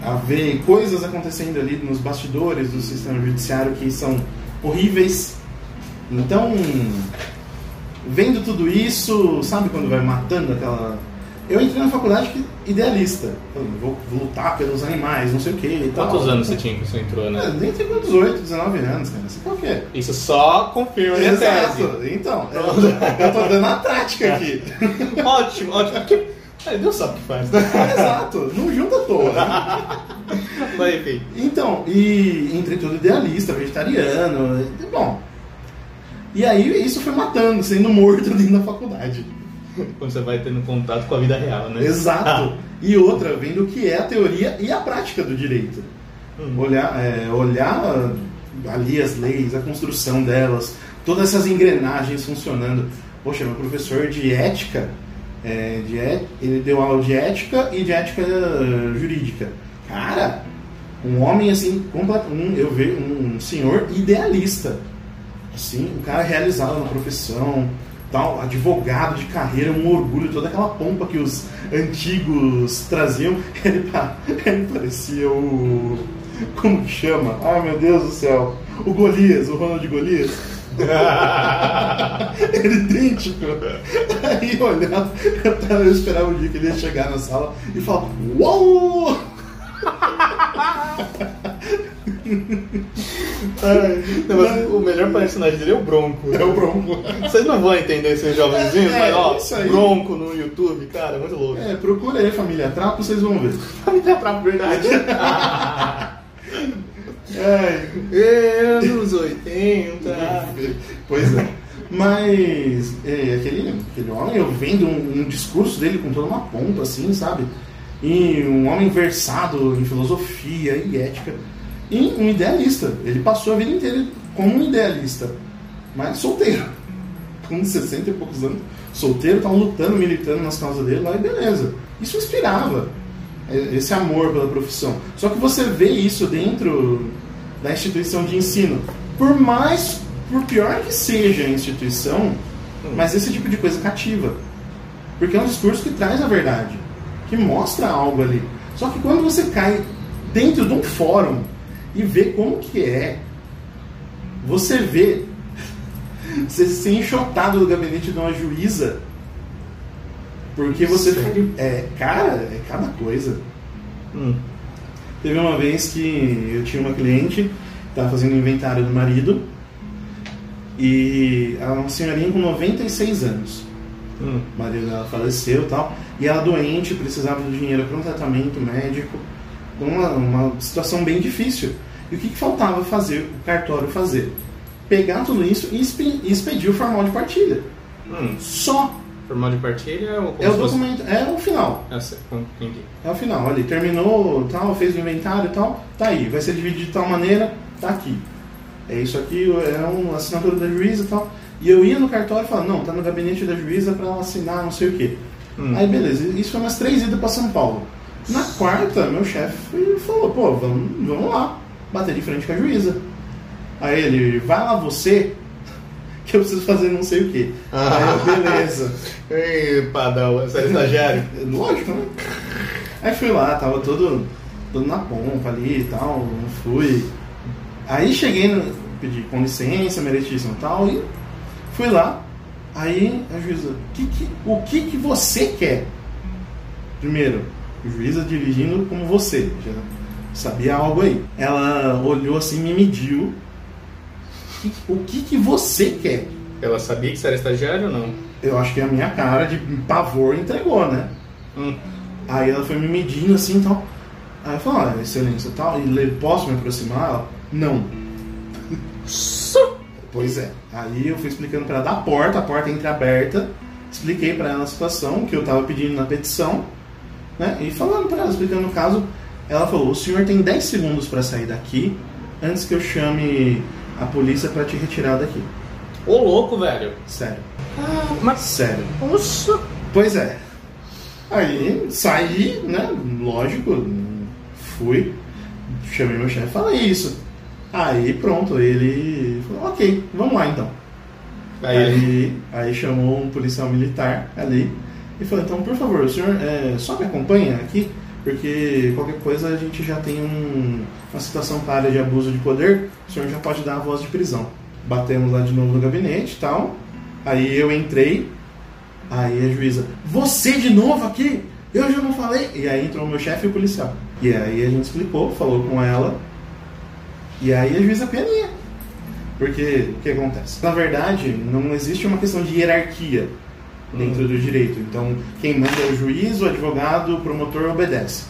a ver coisas acontecendo ali nos bastidores do sistema judiciário que são horríveis. Então, vendo tudo isso, sabe quando vai matando aquela eu entrei na faculdade idealista. vou, lutar pelos animais, não sei o que. Quantos anos você tinha que você entrou, né? É, nem com 18, 19 anos, cara. Você qual que é? Isso só confirma a Exato. tese. Então, eu, eu tô dando a prática aqui. ótimo, ótimo. Porque é, Deus sabe o que faz. Né? Exato. Não junta à toa. Né? Mas enfim. Então, e entrei todo idealista, vegetariano. Bom. E aí isso foi matando, sendo morto dentro da faculdade. Quando você vai tendo contato com a vida real, né? Exato. E outra, vendo o que é a teoria e a prática do direito. Hum. Olhar, é, olhar ali as leis, a construção delas, todas essas engrenagens funcionando. Poxa, meu professor de ética, é, de et, ele deu aula de ética e de ética jurídica. Cara, um homem assim, um, eu vejo um senhor idealista. Assim, um cara realizado na profissão, tal, advogado de carreira, um orgulho, toda aquela pompa que os antigos traziam. Ele, ele parecia o. Como que chama? Ai meu Deus do céu! O Golias, o Ronald Golias. ele idêntico. Aí eu olhava, eu esperava o dia que ele ia chegar na sala e falar: Uau! Não, mas o melhor personagem dele é o Bronco. É o Bronco. Vocês não vão entender esses jovenzinhos, é, mas ó, Bronco no YouTube, cara, muito louco. É, procura aí Família Trapo, vocês vão ver. Família Trapo, verdade. é, anos 80. Pois é. Mas é, aquele, aquele homem, eu vendo um, um discurso dele com toda uma pompa, assim, sabe? E um homem versado em filosofia e ética e um idealista. Ele passou a vida inteira como um idealista, mas solteiro. Com 60 e poucos anos, solteiro, estava lutando, militando nas causas dele lá e beleza. Isso inspirava é, esse amor pela profissão. Só que você vê isso dentro da instituição de ensino. Por mais, por pior que seja a instituição, mas esse tipo de coisa cativa. Porque é um discurso que traz a verdade, que mostra algo ali. Só que quando você cai dentro de um fórum e ver como que é você vê você ser enxotado do gabinete de uma juíza porque você é cara é cada coisa hum. Teve uma vez que eu tinha uma cliente estava fazendo inventário do marido e ela é uma senhorinha com 96 anos hum. o marido dela faleceu e tal e ela doente precisava de dinheiro para um tratamento médico uma, uma situação bem difícil. E o que, que, faltava fazer, o cartório fazer? Pegar tudo isso e expedir o formal de partilha. Hum. Só. Formal de partilha é o, é o documento, é o final. É, entendi. É o final, ali, terminou, tal, fez o inventário e tal, tá aí, vai ser dividido de tal maneira, tá aqui. É isso aqui, é uma assinatura da juíza e tal. E eu ia no cartório e falava, não, tá no gabinete da juíza para ela assinar não sei o quê. Hum. Aí beleza, isso foi umas três idas para São Paulo. Na quarta, meu chefe falou, pô, vamos, vamos lá, bater de frente com a juíza. Aí ele, vai lá você, que eu preciso fazer não sei o que. Ah. Aí eu, beleza. Ei, padrão, você é estagiário? Lógico, né? Aí fui lá, tava todo, todo na pompa ali e tal, fui. Aí cheguei, no, pedi com licença, meritíssimo e tal, e fui lá. Aí a juíza, que que, o que que você quer? Primeiro, juíza dirigindo como você, já sabia algo aí. Ela olhou assim, me mediu. O que, que você quer? Ela sabia que você era estagiário ou não? Eu acho que a minha cara de pavor entregou, né? Hum. Aí ela foi me medindo assim e tal. Aí eu falei, ah, excelência e tal, e posso me aproximar? Ela, não. Pois é. Aí eu fui explicando pra ela da porta, a porta entreaberta, expliquei pra ela a situação que eu tava pedindo na petição, né? E falando pra ela, explicando o caso, ela falou: "O senhor tem 10 segundos pra sair daqui antes que eu chame a polícia pra te retirar daqui". Ô louco, velho. Sério. Ah, mas. Sério. Nossa! Pois é. Aí saí, né? Lógico, fui, chamei meu chefe e falei isso. Aí pronto, ele falou, ok, vamos lá então. Aí, Aí, aí chamou um policial militar ali e falou, então por favor, o senhor é, só me acompanha aqui, porque qualquer coisa a gente já tem um- uma situação clara de abuso de poder, o senhor já pode dar a voz de prisão. Batemos lá de novo no gabinete e tal. Aí eu entrei, aí a juíza, você de novo aqui? Eu já não falei. E aí entrou o meu chefe e o policial. E aí a gente explicou, falou com ela. E aí a juíza pianinha. Porque o que acontece? Na verdade, não existe uma questão de hierarquia dentro do direito. Então, quem manda é o juiz, o advogado, o promotor obedece.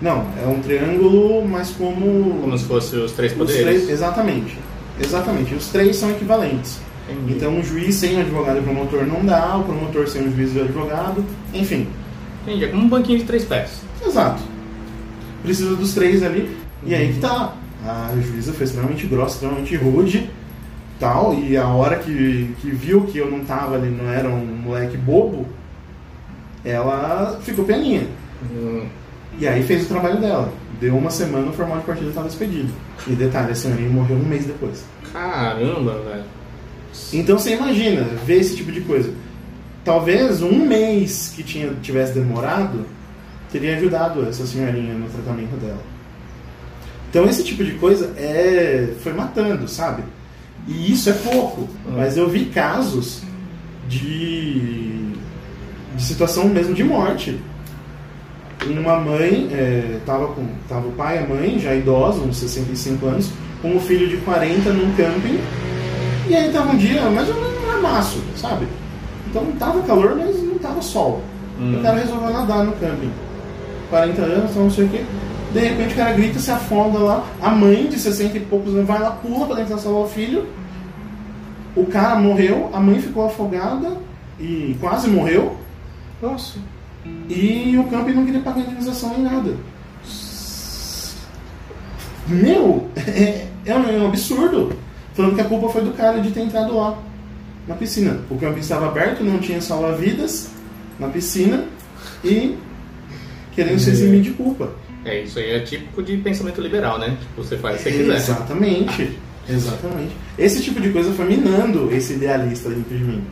Não, é um triângulo, mas como. como se fosse os três os poderes. três, exatamente. Exatamente. Os três são equivalentes. Entendi. Então, o juiz sem o advogado e o promotor não dá, o promotor sem o juiz e o advogado, enfim. Entendi, é como um banquinho de três pés. Exato. Precisa dos três ali. E aí que tá. A juíza foi extremamente grossa, extremamente rude, tal, e a hora que, que viu que eu não tava ali, não era um moleque bobo, ela ficou peninha. Hum, E aí fez o trabalho dela. Deu uma semana, o formal de partido estava expedido. E detalhe, a senhorinha morreu um mês depois. caramba, velho. Então você imagina ver esse tipo de coisa. Talvez um mês que tinha, tivesse demorado teria ajudado essa senhorinha no tratamento dela. Então esse tipo de coisa é foi matando, sabe? E isso é pouco. Mas eu vi casos de, de situação mesmo de morte. Uma mãe, é, tava, com, tava o pai e a mãe, já idosos, uns 65 anos, com o filho de 40 num camping e aí tava um dia menos um amasso, sabe? Então tava calor, mas não tava sol. Hum. O cara resolveu nadar no camping. 40 anos, então não sei o que. De repente o cara grita, se afunda lá. A mãe de 60 e poucos anos vai lá, pula pra tentar salvar o filho. O cara morreu, a mãe ficou afogada e quase morreu. Nossa. E o camping não queria pagar indenização nem nada. Meu, é, é um, é um absurdo. Falando que a culpa foi do cara de ter entrado lá, na piscina. O camping estava aberto, não tinha salva-vidas na piscina e querendo se eximir de culpa. É, isso aí é típico de pensamento liberal, né? Tipo, você faz o que você quiser. Exatamente. Exatamente. Esse tipo de coisa foi minando esse idealista dentro de mim.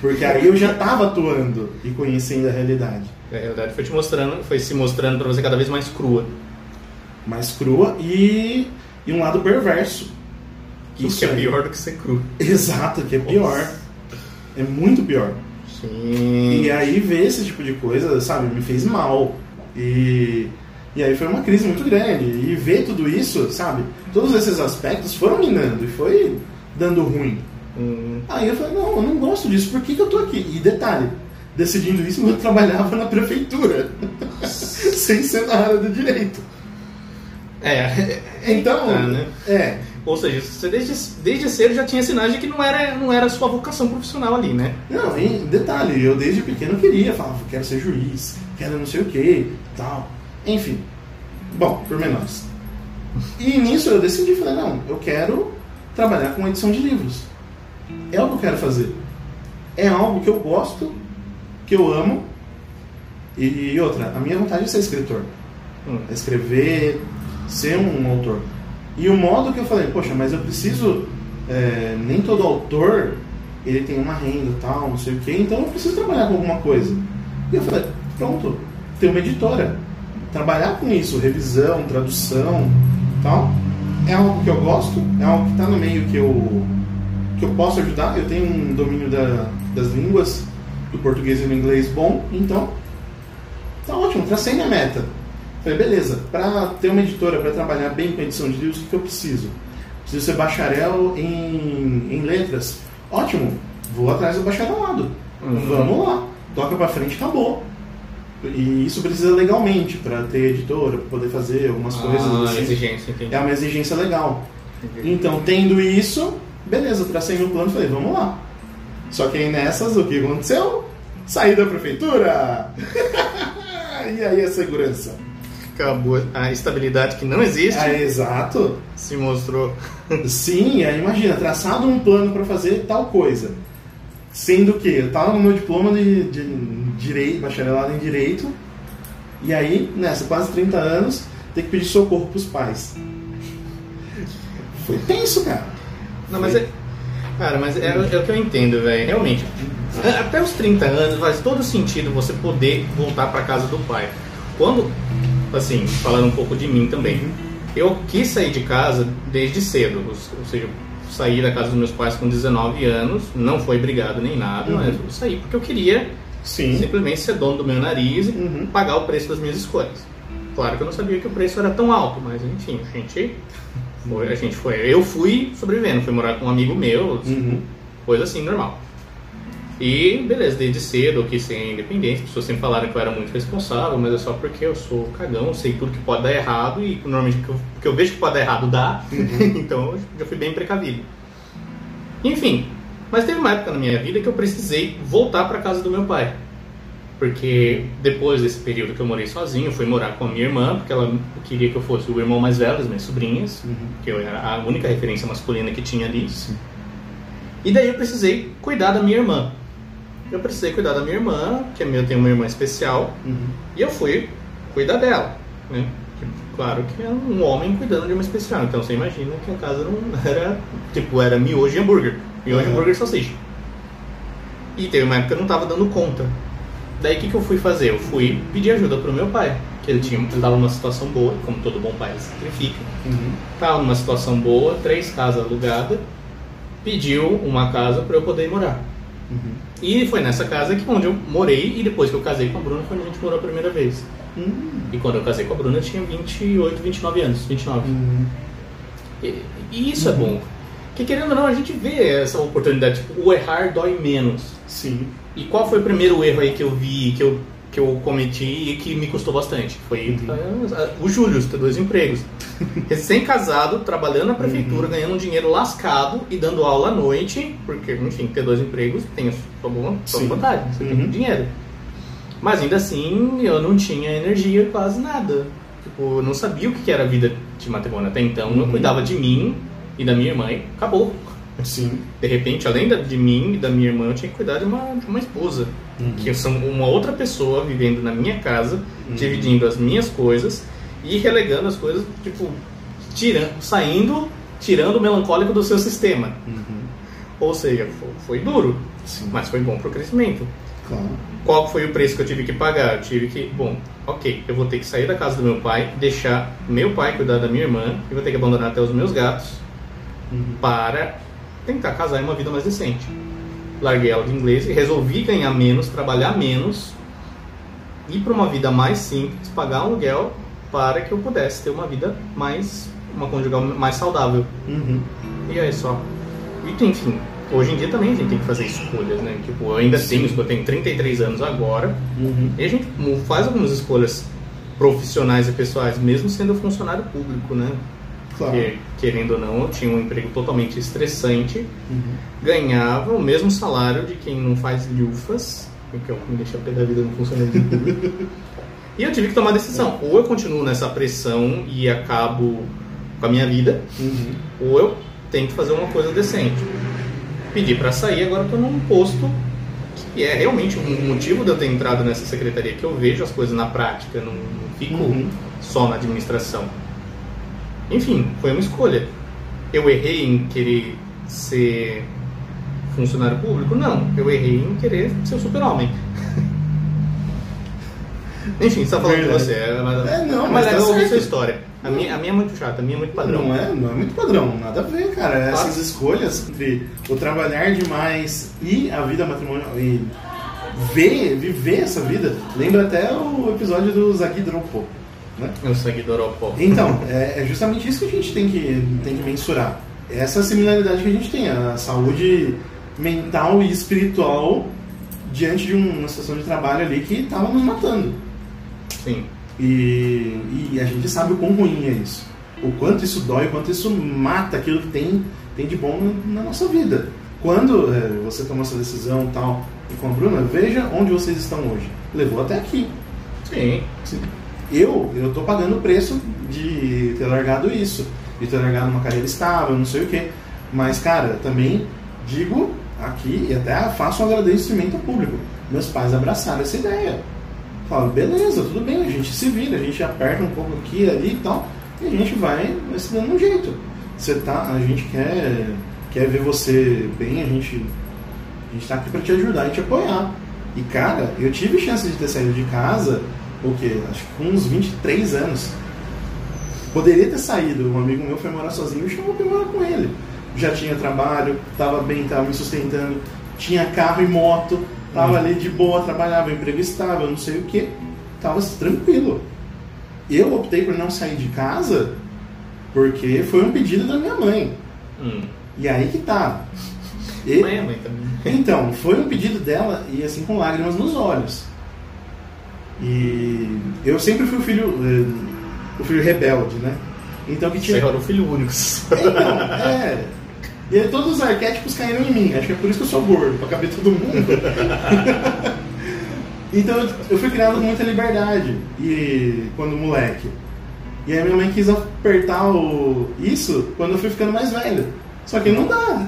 Porque aí eu já estava atuando e conhecendo a realidade. Na realidade foi te mostrando, foi se mostrando pra você cada vez mais crua. Mais crua e, e um lado perverso. Isso que é pior do que ser cru. Exato, que é pior. É muito pior. Sim. E aí ver esse tipo de coisa, sabe, me fez mal. E, e aí foi uma crise muito grande. E ver tudo isso, sabe, todos esses aspectos foram minando e foi dando ruim. Hum, Aí eu falei, não, eu não gosto disso, por que, que eu tô aqui? E detalhe, decidindo isso, eu trabalhava na prefeitura, sem ser na área do direito. é. Então, Tá, né? é, Ou seja, você desde, desde cedo já tinha sinais de que não era, não era a sua vocação profissional ali, né? Não, e detalhe, eu desde pequeno queria, falava, quero ser juiz, quero não sei o que, tal. Enfim. Bom, por menores. E nisso eu decidi, falei, não, eu quero trabalhar com edição de livros. É o que eu quero fazer. É algo que eu gosto, que eu amo. E outra, a minha vontade é ser escritor. É escrever, ser um autor. E o modo que eu falei, poxa, mas eu preciso. é, nem todo autor ele tem uma renda tal, não sei o quê, então eu preciso trabalhar com alguma coisa. E eu falei, pronto, ter uma editora. Trabalhar com isso, revisão, tradução tal, é algo que eu gosto, é algo que está no meio que eu, que eu posso ajudar. Eu tenho um domínio da, das línguas, do português e do inglês bom, então tá ótimo, tracei minha meta. Falei, beleza, para ter uma editora, para trabalhar bem com edição de livros, o que, que eu preciso? Preciso ser bacharel em, em letras. Ótimo, vou atrás do bacharelado. Uhum. Vamos lá, toca pra frente, acabou. E isso precisa legalmente para ter editora, para poder fazer algumas coisas. Ah, assim. exigência, entendi. É uma exigência legal. Entendi. Então, tendo isso, beleza, tracei meu plano e falei, vamos lá. Só que aí nessas, o que aconteceu? Saí da prefeitura! e aí a segurança? Acabou a estabilidade que não existe Ah, exato. se mostrou. Sim, aí imagina, traçado um plano para fazer tal coisa. Sendo que eu tava no meu diploma de, de direito, bacharelado em direito, e aí, nessa, quase 30 anos, ter que pedir socorro pros pais. Foi tenso, cara. Não, mas é. Cara, mas é, é o que eu entendo, velho. Realmente. Até os 30 anos faz todo sentido você poder voltar pra casa do pai. Quando, assim, falando um pouco de mim também, eu quis sair de casa desde cedo. Ou seja, saí da casa dos meus pais com 19 anos, não foi brigado nem nada, Uhum. mas eu saí porque eu queria Sim. simplesmente ser dono do meu nariz e Uhum. pagar o preço das minhas escolhas. Claro que eu não sabia que o preço era tão alto, mas enfim, a gente foi, a gente foi. Eu fui sobrevivendo, fui morar com um amigo meu, Uhum. coisa assim, normal. E beleza, desde cedo eu quis ser independente, as pessoas sempre falaram que eu era muito responsável, mas é só porque eu sou cagão, sei tudo que pode dar errado e normalmente o que eu, o que eu vejo que pode dar errado dá, então eu já fui bem precavido. Enfim, mas teve uma época na minha vida que eu precisei voltar para casa do meu pai. Porque depois desse período que eu morei sozinho, eu fui morar com a minha irmã, porque ela queria que eu fosse o irmão mais velho das minhas sobrinhas, Uhum. que eu era a única referência masculina que tinha ali. E daí eu precisei cuidar da minha irmã. Eu precisei cuidar da minha irmã, que eu tenho uma irmã especial, Uhum. e eu fui cuidar dela. Né? Claro que é um homem cuidando de uma especial, então você imagina que a casa não era, tipo, era miojo e hambúrguer. Miojo, Uhum. hambúrguer e salsicha. E teve uma época que eu não estava dando conta. Daí o que, que eu fui fazer? Eu fui pedir ajuda pro meu pai, que ele tinha, ele tava numa situação boa, como todo bom pai sacrifica. Uhum. Tava numa situação boa, três casas alugadas, pediu uma casa para eu poder morar. Uhum. E foi nessa casa que onde eu morei e depois que eu casei com a Bruna foi onde a gente morou a primeira vez. Uhum. E quando eu casei com a Bruna eu tinha 28, 29 anos, 29. Uhum. E, e isso é bom. Que querendo ou não, a gente vê essa oportunidade, tipo, o errar dói menos. Sim. E qual foi o primeiro erro aí que eu vi, que eu, que eu cometi e que me custou bastante? Foi Uhum. uh, o Júlio, ter dois empregos. Recém-casado, trabalhando na Uhum. prefeitura, ganhando um dinheiro lascado e dando aula à noite, porque, enfim, ter dois empregos tem a sua, boa, sua Sim. vantagem, você tem Uhum. dinheiro. Mas ainda assim, eu não tinha energia quase nada. Tipo, eu não sabia o que era a vida de matrimônio até então. Eu Uhum. cuidava de mim e da minha irmã e acabou. Sim. De repente, além da- de mim e da minha irmã, eu tinha que cuidar de uma, de uma esposa. Uhum. Que são uma outra pessoa vivendo na minha casa, Uhum. dividindo as minhas coisas e relegando as coisas, tipo, tirando, saindo, tirando o melancólico do seu sistema. Uhum. Ou seja, foi, foi duro, Sim. mas foi bom pro crescimento. Claro. Qual foi o preço que eu tive que pagar? Eu tive que, bom, ok, eu vou ter que sair da casa do meu pai, deixar meu pai cuidar da minha irmã, e vou ter que abandonar até os meus gatos Uhum. para tentar casar em uma vida mais decente. Larguei aula de inglês e resolvi ganhar menos, trabalhar menos, ir para uma vida mais simples, pagar um aluguel para que eu pudesse ter uma vida mais, uma conjugal mais saudável. Uhum. E aí só. E enfim, hoje em dia também a gente tem que fazer escolhas, né? Tipo, eu ainda tenho, eu tenho 33 anos agora, Uhum. e a gente faz algumas escolhas profissionais e pessoais, mesmo sendo funcionário público, né? Claro. Porque, querendo ou não, eu tinha um emprego totalmente estressante, Uhum. ganhava o mesmo salário de quem não faz lufas, que é o que me deixa pé da vida no funcionalismo público. e eu tive que tomar a decisão: ou eu continuo nessa pressão e acabo com a minha vida, Uhum. ou eu tento fazer uma coisa decente. Pedi para sair, agora estou num posto que é realmente um motivo de eu ter entrado nessa secretaria, que eu vejo as coisas na prática, não, não fico Uhum. só na administração. Enfim, foi uma escolha. Eu errei em querer ser funcionário público? Não, eu errei em querer ser o super-homem. Enfim, você tá falando de você. É, mas, É, não, é mas mais tá legal ouvir sua história. A minha, a minha é muito chata, a minha é muito padrão. Não é, não é muito padrão, nada a ver, cara. Essas escolhas entre o trabalhar demais e a vida matrimonial e ver, viver essa vida, lembra até o episódio do Zagui Dropo, né? Sou seguidor ao pó. Então, é, é justamente isso que a gente tem que, tem que mensurar. Essa similaridade que a gente tem, a saúde mental e espiritual diante de uma situação de trabalho ali que estava nos matando. Sim. E, e a gente sabe o quão ruim é isso. O quanto isso dói, o quanto isso mata aquilo que tem, tem de bom na, na nossa vida. Quando é, você toma essa decisão tal, e com a Bruna, veja onde vocês estão hoje. Levou até aqui. Sim. Sim. Eu, eu tô pagando o preço de ter largado isso, de ter largado uma carreira estável, não sei o quê. Mas, cara, também digo aqui e até faço um agradecimento público. Meus pais abraçaram essa ideia. Falaram, beleza, tudo bem, a gente se vira, a gente aperta um pouco aqui ali e tal, e a gente vai, vai se dando um jeito. Você tá, a gente quer, quer ver você bem, a gente, a gente tá aqui para te ajudar e te apoiar. E cara, eu tive chance de ter saído de casa, o quê? Acho que com uns 23 anos. Poderia ter saído, um amigo meu foi morar sozinho e chamou para morar com ele. Já tinha trabalho, estava bem, estava me sustentando, tinha carro e moto, Tava ali de boa, trabalhava, emprego estável, não sei o que. Tava tranquilo. Eu optei por não sair de casa porque foi um pedido da minha mãe. Hum. E aí que tá. E, Mãe é mãe também. então, foi um pedido dela e assim com lágrimas nos olhos. E eu sempre fui o filho, eh, o filho rebelde, né? Então que Você tinha. era o filho único. Então, é. E aí todos os arquétipos caíram em mim. Acho que é por isso que eu sou gordo, pra caber todo mundo. então eu- eu fui criado com muita liberdade. E quando moleque. E aí minha mãe quis apertar o, isso quando eu fui ficando mais velho. Só que não dá.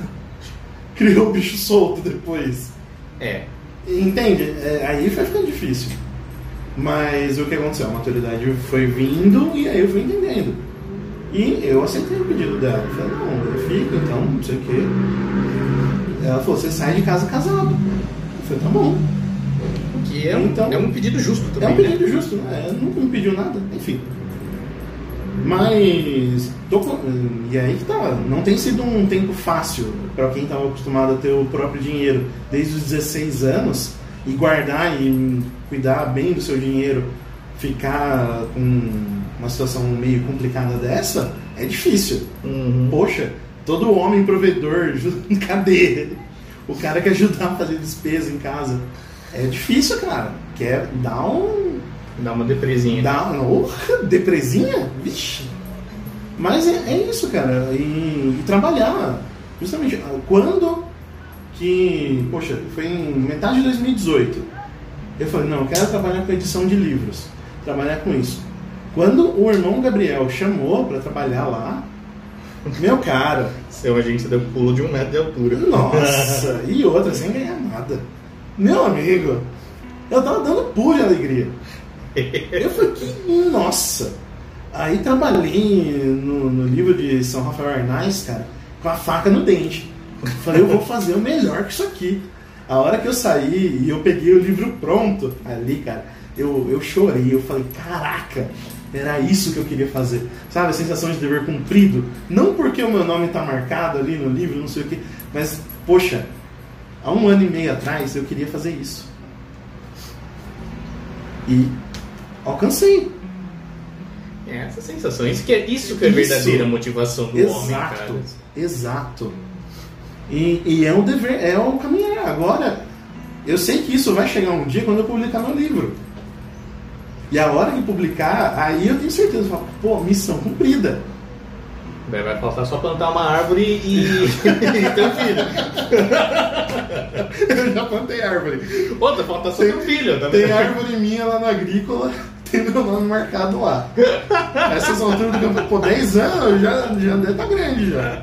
Criou o bicho solto depois. É. Entende? É, aí foi ficando difícil. Mas o que aconteceu? A maturidade foi vindo e aí eu fui entendendo. E eu aceitei o pedido dela. Eu falei, não, eu fico, então, não sei o quê. Ela falou, você sai de casa casado. Eu falei, tá bom. Que é um, Então- é um pedido justo É também. um pedido justo, né? Ela nunca me pediu nada, enfim. Mas. Tô E aí que tá. Não tem sido um tempo fácil para quem estava acostumado a ter o próprio dinheiro desde os 16 anos e guardar e cuidar bem do seu dinheiro, ficar com uma situação meio complicada dessa, é difícil. Uhum. Poxa, todo homem provedor, cadê? O cara que ajudar a fazer despesa em casa. É difícil, cara. Quer dar um. Dá uma depresinha. Dar uma. Oh, depresinha? Vixe. Mas é, é isso, cara. E, e trabalhar. Justamente, quando que. Poxa, foi em metade de 2018. Eu falei, não, eu quero trabalhar com edição de livros. Trabalhar com isso. Quando o irmão Gabriel chamou pra trabalhar lá, meu cara, Seu agente deu pulo de um metro de altura. nossa, e outra, sem ganhar nada. Meu amigo, eu tava dando pulo de alegria. Eu falei, que nossa. Aí trabalhei no, no livro de São Rafael Arnaz, cara, com a faca no dente. Falei, eu vou fazer o melhor que isso aqui. A hora que eu saí e eu peguei o livro pronto, ali, cara, eu, eu chorei. Eu falei, caraca, era isso que eu queria fazer. Sabe, a sensação de dever cumprido. Não porque o meu nome tá marcado ali no livro, não sei o quê, mas, poxa, há um ano e meio atrás eu queria fazer isso. E alcancei. É essas sensações, que é isso que é a Isso. verdadeira motivação do homem, cara. Exato, exato. E, e é um dever, é um caminhar. Agora, eu sei que isso vai chegar um dia quando eu publicar meu livro. E a hora que publicar, aí eu tenho certeza, eu falo, pô, missão cumprida. Vai faltar só plantar uma árvore e, e ter um filho. eu já plantei árvore. Outra, falta só ter um filho, tá Tem árvore minha lá na agrícola, tem meu nome marcado lá. Essas alturas do campo, pô, 10 anos já, já estar grande já.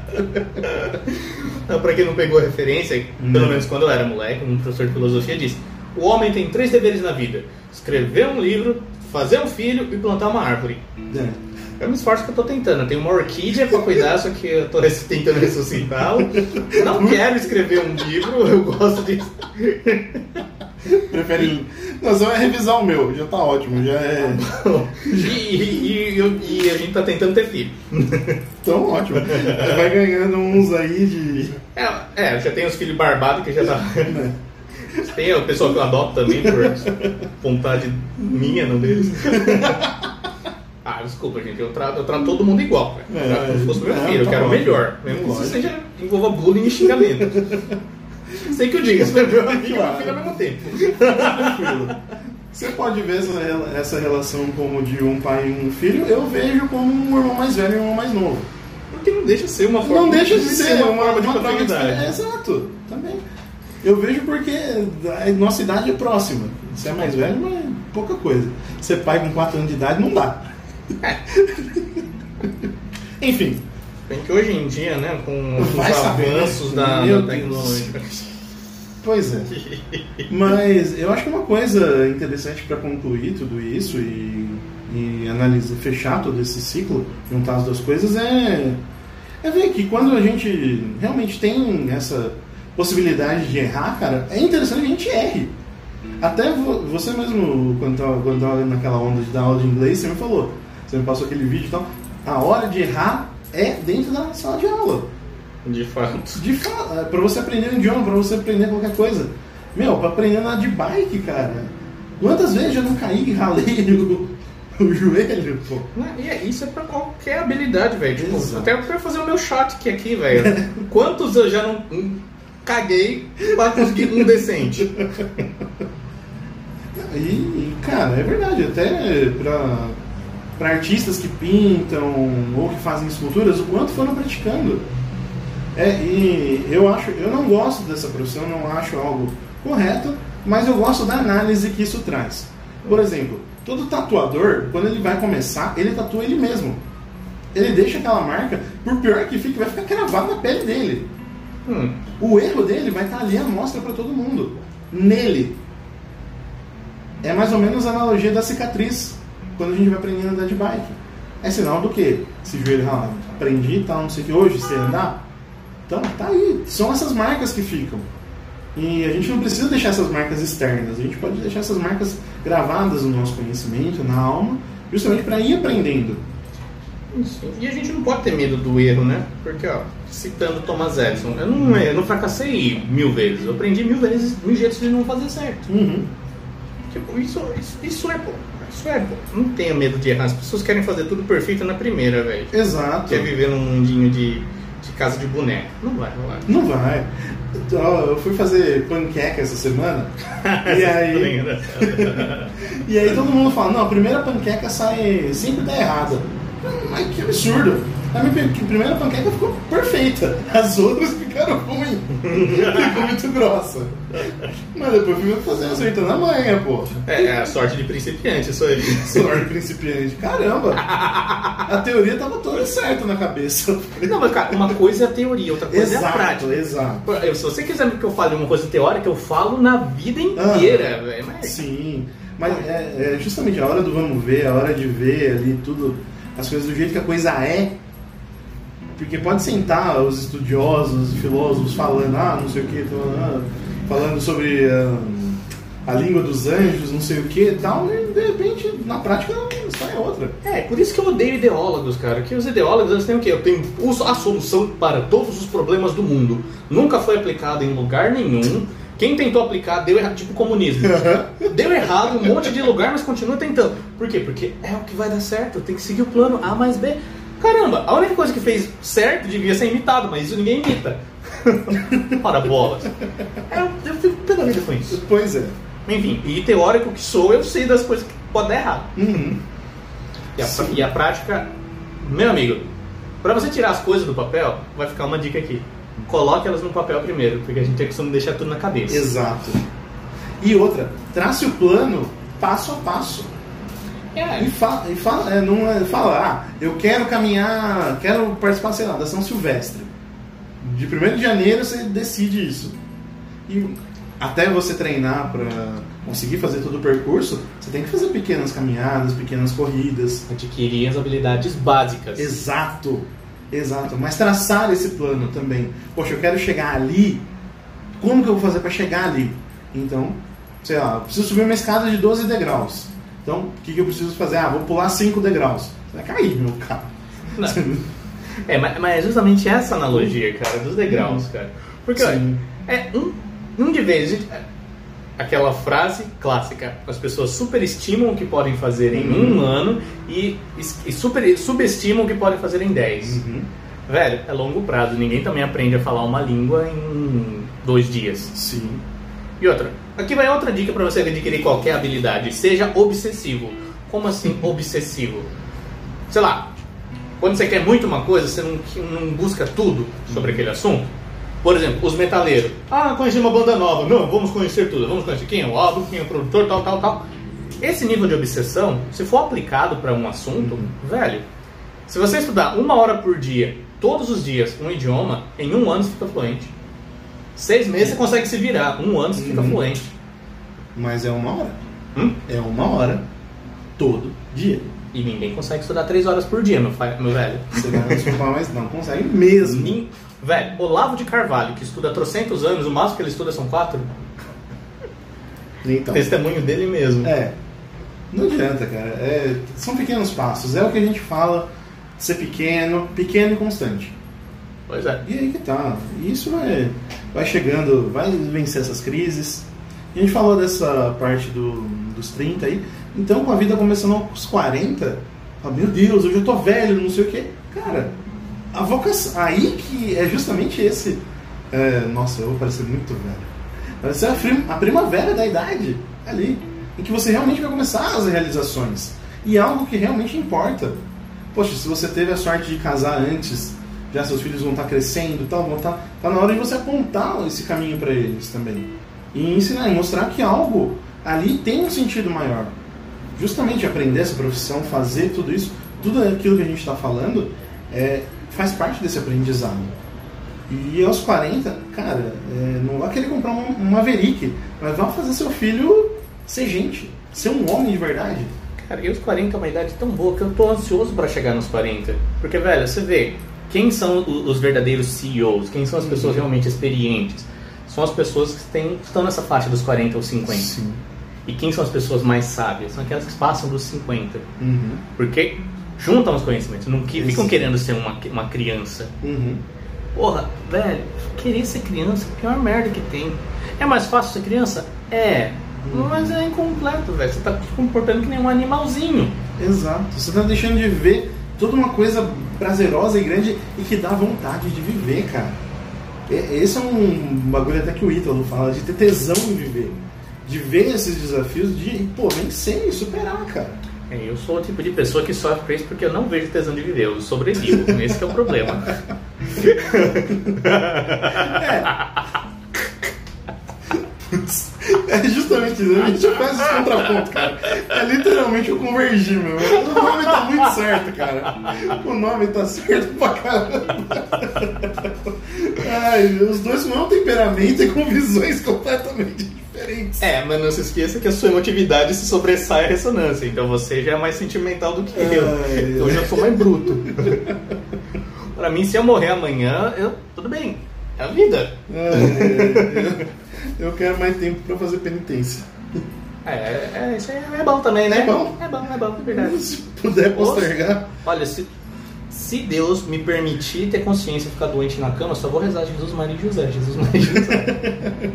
Não, pra quem não pegou a referência, Hum. pelo menos quando eu era moleque, um professor de filosofia disse: o homem tem três deveres na vida: escrever um livro, fazer um filho e plantar uma árvore. É. É um esforço que eu tô tentando. Eu tenho uma orquídea pra cuidar, só que eu tô tentando ressuscitá-lo. Não quero escrever um livro, eu gosto de. Prefere. Não, você vai revisar o meu, já tá ótimo, já é. E, e- e- eu- e a gente tá tentando ter filho. Tão ótimo. Vai ganhando uns aí de. É, é, já tem os filhos barbados que já tá. Tem o pessoal que eu adoto também por vontade minha, não deles. Ah, desculpa, gente. Eu trato, eu trato todo mundo igual. Eu É, trato como se fosse meu é, filho. Eu tá quero o melhor. Mesmo que isso seja, envolva bullying e xingamento. Sei que eu digo, isso é meu amigo e meu Claro. filho ao mesmo tempo. Você pode ver essa, relação como de um pai e um filho, eu vejo como um irmão mais velho e um irmão mais novo. Porque não deixa de ser uma forma Não deixa de ser uma, uma, forma de uma de paternidade. Exato, também. Eu vejo porque a nossa idade é próxima. Você é mais velho, mas pouca coisa. Ser pai com 4 anos de idade não dá. Enfim, Bem que hoje em dia, né, com os saber, né? avanços da, Meu da tecnologia. Pois é. Mas eu acho que uma coisa interessante para concluir tudo isso e, e analisar, fechar todo esse ciclo, juntar as duas coisas, é, é ver que quando a gente realmente tem essa possibilidade de errar, cara, é interessante que a gente erre. Até vo- você mesmo, quando tava, quando tava naquela onda de dar aula de inglês, você me falou, você me passou aquele vídeo e tal, a hora de errar é dentro da sala de aula. De fato. De fato, pra você aprender um idioma, pra você aprender qualquer coisa. Meu, pra aprender a andar de bike, cara. Quantas vezes eu não caí e ralei o, o joelho, pô? E é- isso é pra qualquer habilidade, velho. Tipo, até pra fazer o meu shot que aqui, velho. Quantos eu já não hum, caguei pra conseguir um decente? E, cara, é verdade, até pra, pra artistas que pintam ou que fazem esculturas, o quanto foram praticando. É, e eu acho, eu não gosto dessa profissão, não acho algo correto, mas eu gosto da análise que isso traz. Por exemplo, todo tatuador, quando ele vai começar, ele tatua ele mesmo. Ele deixa aquela marca, por pior que fique, vai ficar cravado na pele dele. Hum, O erro dele vai estar ali à mostra para todo mundo. Nele. É mais ou menos a analogia da cicatriz quando a gente vai aprendendo a andar de bike. É sinal do quê? Esse joelho ralado. Aprendi e tal, não sei o que. Hoje, sei andar. Então, tá aí. São essas marcas que ficam. E a gente não precisa deixar essas marcas externas. A gente pode deixar essas marcas gravadas no nosso conhecimento, na alma, justamente para ir aprendendo. isso. E a gente não pode ter medo do erro, né? Porque, ó, citando Thomas Edison, eu não, eu não fracassei mil vezes. Eu aprendi mil vezes, mil jeitos de não fazer certo. Uhum. Tipo, isso, isso, isso é. Isso é. Não tenha medo de errar. As pessoas querem fazer tudo perfeito na primeira, velho. Exato. Quer viver num mundinho de, de casa de boneco. Não vai rolar. Não vai. Ó, Eu fui fazer panqueca essa semana. e aí. E aí todo mundo fala, não, a primeira panqueca sai sempre tá errada. Mas que absurdo. A minha primeira panqueca ficou perfeita. As outras ficaram ruins. ficou muito grossa. Mas depois fui fazer acertando a manha, pô. É, é a sorte de principiante, isso aí. Sorte principiante. Caramba! A teoria tava toda certa na cabeça. Não, mas cara, uma coisa é a teoria, outra coisa é a Exato, prática. exato. Eu- Se você quiser que eu fale uma coisa teórica, eu falo na vida inteira, velho. Mas Sim, mas é, é justamente a hora do vamos ver, a hora de ver ali tudo, as coisas do jeito que a coisa é. Porque pode sentar os estudiosos, filósofos falando, ah, não sei o que, falando, falando sobre ah, a língua dos anjos, não sei o que e tal, e de repente, na prática, a história é outra. É, por isso que eu odeio ideólogos, cara. Que os ideólogos eles têm o quê? Eu tenho a solução para todos os problemas do mundo. Nunca foi aplicado em lugar nenhum. Quem tentou aplicar deu errado, tipo comunismo. Deu errado em um monte de lugar, mas continua tentando. Por quê? Porque é o que vai dar certo. Tem que seguir o plano A mais B. Caramba, a única coisa que fez certo devia ser imitado, mas isso ninguém imita. Ora bolas. É, Eu, fico pé da vida com isso. Pois é. Enfim, e teórico que sou, eu sei das coisas que podem dar errado. Uhum. E a, e a prática, meu amigo, para você tirar as coisas do papel, vai ficar uma dica aqui. Coloque elas no papel primeiro, porque a gente tem costume deixar tudo na cabeça. Exato. E outra, trace o plano passo a passo. É, E fala, e fala, é, não é, fala, ah, eu quero caminhar, quero participar, sei lá, da São Silvestre. De 1 de janeiro você decide isso. E até você treinar para conseguir fazer todo o percurso, você tem que fazer pequenas caminhadas, pequenas corridas. adquirir as habilidades básicas. Exato, exato. Mas traçar esse plano também. Poxa, eu quero chegar ali, como que eu vou fazer para chegar ali? Então, sei lá, eu preciso subir uma escada de 12 degraus. Então, o que, que eu preciso fazer? Ah, vou pular 5 degraus. Você vai cair, meu cara. É, mas, mas é justamente essa analogia, cara, dos degraus, cara. Porque, olha, é um, um de vez. é, Aquela frase clássica: as pessoas superestimam o que podem fazer em um ano e, e super, subestimam o que podem fazer em 10. Uhum. Velho, é longo prazo. Ninguém também aprende a falar uma língua em dois dias. Sim. E outra, aqui vai outra dica para você adquirir qualquer habilidade. Seja obsessivo. Como assim obsessivo? Sei lá, quando você quer muito uma coisa, você não, não busca tudo sobre aquele assunto. Por exemplo, os metaleiros. Ah, conheci uma banda nova. Não, vamos conhecer tudo. Vamos conhecer quem é o álbum, quem é o produtor, tal, tal, tal. Esse nível de obsessão, se for aplicado para um assunto, velho, se você estudar uma hora por dia, todos os dias, um idioma, em um ano você fica fluente. Seis meses você consegue se virar, um ano você fica Uhum. fluente. Mas é uma hora. Hum? É uma hora todo dia. E ninguém consegue estudar três horas por dia, meu, meu velho. Você vai me desculpar, mas não consegue mesmo. Nin- Velho, Olavo de Carvalho, que estuda trocentos anos, o máximo que ele estuda são quatro. Então, Testemunho dele mesmo. é. Não adianta, cara. É, são pequenos passos. É o que a gente fala ser pequeno, pequeno e constante. Pois é. E aí que tá. Isso vai, vai chegando, vai vencer essas crises. A gente falou dessa parte do, dos 30 aí. Então, com a vida começando aos 40, fala, meu Deus, eu já tô velho, não sei o quê. Cara, a vocação. Aí que é justamente esse. é, nossa, eu vou parecer muito velho. Vai ser a, frim- a primavera da idade ali. Em que você realmente vai começar as realizações. E é algo que realmente importa. Poxa, se você teve a sorte de casar antes, já seus filhos vão estar crescendo e tal, vão estar. Tá na hora de você apontar esse caminho para eles também. E ensinar, e mostrar que algo ali tem um sentido maior. Justamente aprender essa profissão, fazer tudo isso, tudo aquilo que a gente está falando, é, faz parte desse aprendizado. E aos 40, cara, é, não vai querer comprar um, um Maverick, mas vai fazer seu filho ser gente, ser um homem de verdade. Cara, e os 40 é uma idade tão boa que eu tô ansioso pra chegar nos 40. Porque, velho, você vê, quem são os verdadeiros CEOs? Quem são as pessoas realmente experientes? São as pessoas que têm, estão nessa faixa dos 40 ou 50. Sim. E quem são as pessoas mais sábias? São aquelas que passam dos 50. Uhum. Porque juntam os conhecimentos, não que, ficam querendo ser uma, uma criança. Uhum. Porra, velho, querer ser criança é a pior merda que tem. É mais fácil ser criança? É. Mas é incompleto, velho. Você tá se comportando que nem um animalzinho. Exato. Você está deixando de ver toda uma coisa prazerosa e grande e que dá vontade de viver, cara. E- Esse é um bagulho até que o Ítalo fala, de ter tesão em viver. De ver esses desafios, de, pô, vencer e superar, cara. É, eu sou o tipo de pessoa que sofre com isso porque eu não vejo tesão de viver, eu sobrevivo. Esse que é o problema. É justamente isso, a gente faz esse contraponto, cara. É literalmente o convergir, meu. O nome tá muito certo, cara. O nome tá certo pra caramba. Ai, os dois um temperamento e com visões completamente diferentes. É, mas não se esqueça que a sua emotividade se sobressai a ressonância, então você já é mais sentimental do que eu. Ai, Então eu já sou mais bruto. pra mim, se eu morrer amanhã, eu. Tudo bem. É a vida. Ai, eu, quero mais tempo pra fazer penitência. É, é, isso é bom também, né? É bom. É bom, é bom, é verdade. Se puder postergar. Olha, se, se Deus me permitir ter consciência e ficar doente na cama, eu só vou rezar Jesus Maria e José, Jesus Maria e José.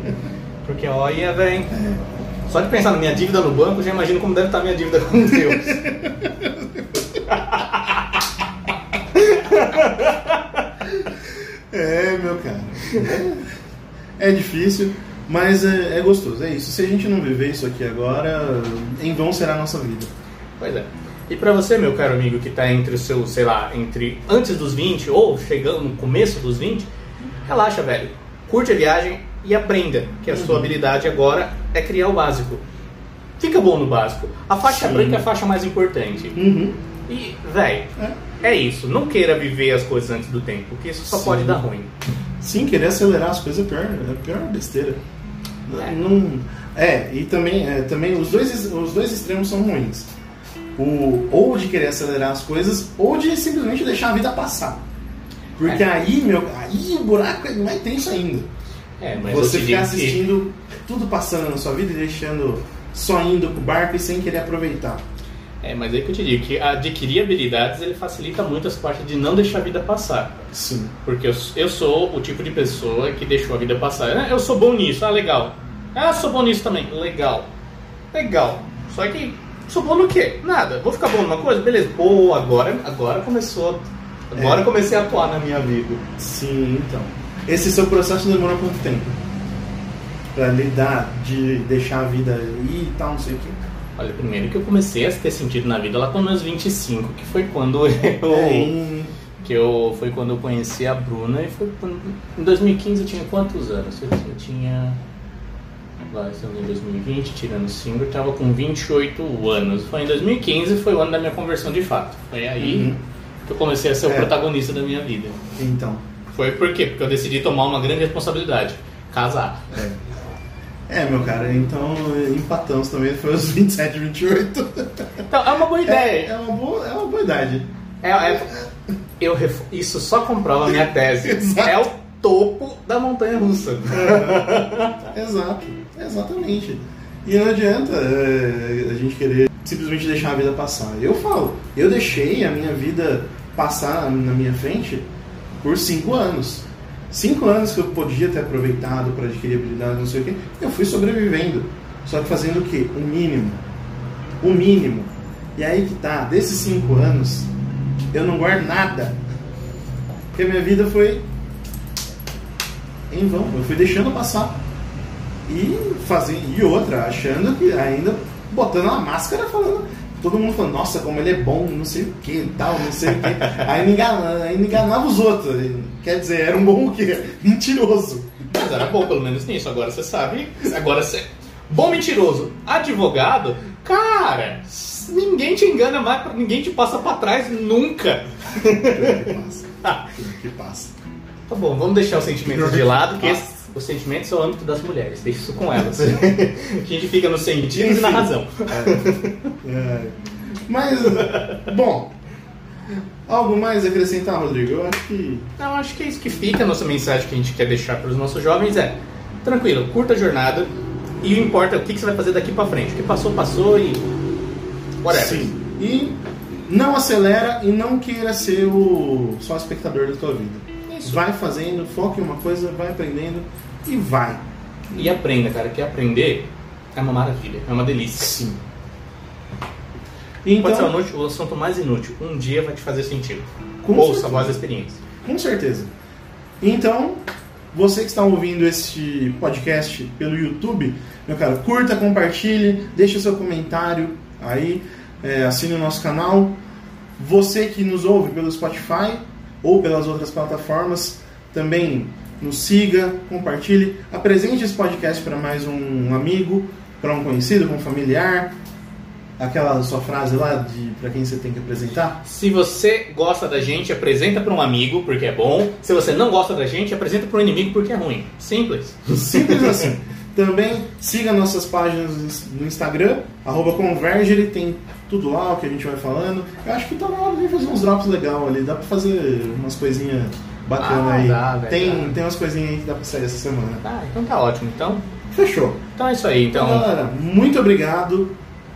Porque olha, velho. Só de pensar na minha dívida no banco, eu já imagino como deve estar a minha dívida com Deus. É, meu cara. É difícil, mas é, é gostoso. É isso. Se a gente não viver isso aqui agora, em vão será a nossa vida. Pois é. E pra você, meu caro amigo, que tá entre os seus, sei lá, entre antes dos 20 ou chegando no começo dos 20, relaxa, velho. Curte a viagem e aprenda que a sua habilidade agora é criar o básico. Fica bom no básico. A faixa Sim. branca é a faixa mais importante. Uhum. E, velho, É. é isso. Não queira viver as coisas antes do tempo, porque isso só Sim. pode dar ruim. Sim, querer acelerar as coisas é pior, é pior besteira. É. Não, é, e também, é, também os, dois, os dois extremos são ruins. O, ou de querer acelerar as coisas, ou de simplesmente deixar a vida passar. Porque É. aí, meu, aí o buraco é mais tenso ainda. É, Você ficar digo que- assistindo tudo passando na sua vida e deixando só indo pro barco e sem querer aproveitar. É, mas aí que eu te digo que adquirir habilidades ele facilita muito essa parte de não deixar a vida passar. Sim. Porque eu, eu sou o tipo de pessoa que deixou a vida passar. Ah, Eu sou bom nisso, ah, legal. Ah, sou bom nisso também, legal. Legal. Só que sou bom no quê? Nada. Vou ficar bom numa coisa? Beleza. Pô, agora, agora começou. Agora É. comecei a atuar na minha vida. Sim, então. Esse seu processo demorou quanto tempo? pra lidar de deixar a vida ir e tal, não sei o quê? Olha, primeiro que eu comecei a ter sentido na vida lá com meus 25, que foi quando eu. Que eu, foi quando eu conheci a Bruna e foi quando, em 2015 eu tinha quantos anos? Eu, eu tinha. Vai, estamos em 2020, tirando 5, eu tava com 28 anos. Foi em 2015, foi o ano da minha conversão de fato. Foi aí Uhum. que eu comecei a ser o É. protagonista da minha vida. Então. Foi por quê? Porque eu decidi tomar uma grande responsabilidade: casar. É, meu cara, então empatamos também, foi os 27, 28. Então, é uma boa É, ideia. é uma boa, é uma boa idade. É, é- eu isso só comprova a minha tese. É o topo da montanha russa. Exato, exatamente. E não adianta é, a gente querer simplesmente deixar a vida passar. Eu falo, eu deixei a minha vida passar na minha frente por cinco anos. Cinco anos que eu podia ter aproveitado para adquirir habilidade, não sei o quê, eu fui sobrevivendo. Só que fazendo o quê? O mínimo. O mínimo. E aí que tá, desses cinco anos, eu não guardo nada. Porque minha vida foi em vão. Eu fui deixando passar. E fazendo. E outra, achando que ainda botando uma máscara falando. Todo mundo falando, nossa, como ele é bom, não sei o que tal, não sei o que. Ainda enganava, ainda enganava os outros. Quer dizer, era um bom o quê? Mentiroso. Mas era bom pelo menos nisso. Agora você sabe. Agora você. Bom mentiroso. Advogado. Cara, ninguém te engana mais, ninguém te passa pra trás nunca. Pior que passa. Pior que passa. Tá bom, vamos deixar os sentimentos de lado, porque esse- os sentimentos são o âmbito das mulheres. Deixa isso com elas. A gente fica nos sentidos e na razão. É. Mas, bom. Algo mais a acrescentar, Rodrigo? Eu acho que. Não, acho que é isso que fica. A nossa mensagem que a gente quer deixar para os nossos jovens é: tranquilo, curta a jornada e importa é o que, que você vai fazer daqui para frente. O que passou, passou e. Whatever. Sim. E não acelera e não queira ser o só espectador da tua vida. Isso. Vai fazendo, foca em uma coisa, vai aprendendo e vai. E aprenda, cara, que aprender é uma maravilha, é uma delícia. Sim. Pode ser Então, o, inútil- o assunto mais inútil. Um dia vai te fazer sentido. Com Ouça certeza. a voz da experiência. com certeza. Então, você que está ouvindo este podcast pelo YouTube, meu cara, curta, compartilhe, deixe seu comentário aí, é, assine o nosso canal. Você que nos ouve pelo Spotify ou pelas outras plataformas, também nos siga, compartilhe, apresente esse podcast para mais um amigo, para um conhecido, para um familiar. Aquela sua frase lá de para quem você tem que apresentar. Se você gosta da gente, apresenta para um amigo, porque é bom. Se você não gosta da gente, apresenta para um inimigo, porque é ruim. Simples. Simples assim. Também siga nossas páginas no Instagram, arroba Convergere, tem tudo lá, o que a gente vai falando. Eu acho que tá na hora de fazer uns drops legal ali, dá pra fazer umas coisinhas bacanas Ah, aí. dá, velho, tem, dá. tem umas coisinhas aí que dá pra sair essa semana. Ah, então tá ótimo. Então, Fechou. então é isso aí. Então, Então, galera, muito obrigado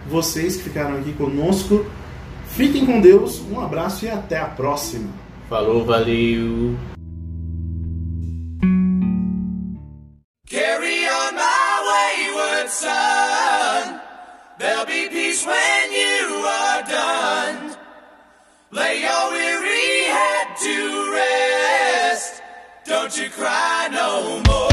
vocês que ficaram aqui conosco. Fiquem com Deus, um abraço e até a próxima. falou, valeu. Carry on my wayward son. There'll be peace when you are done. Lay your weary head to rest. Don't you cry no more.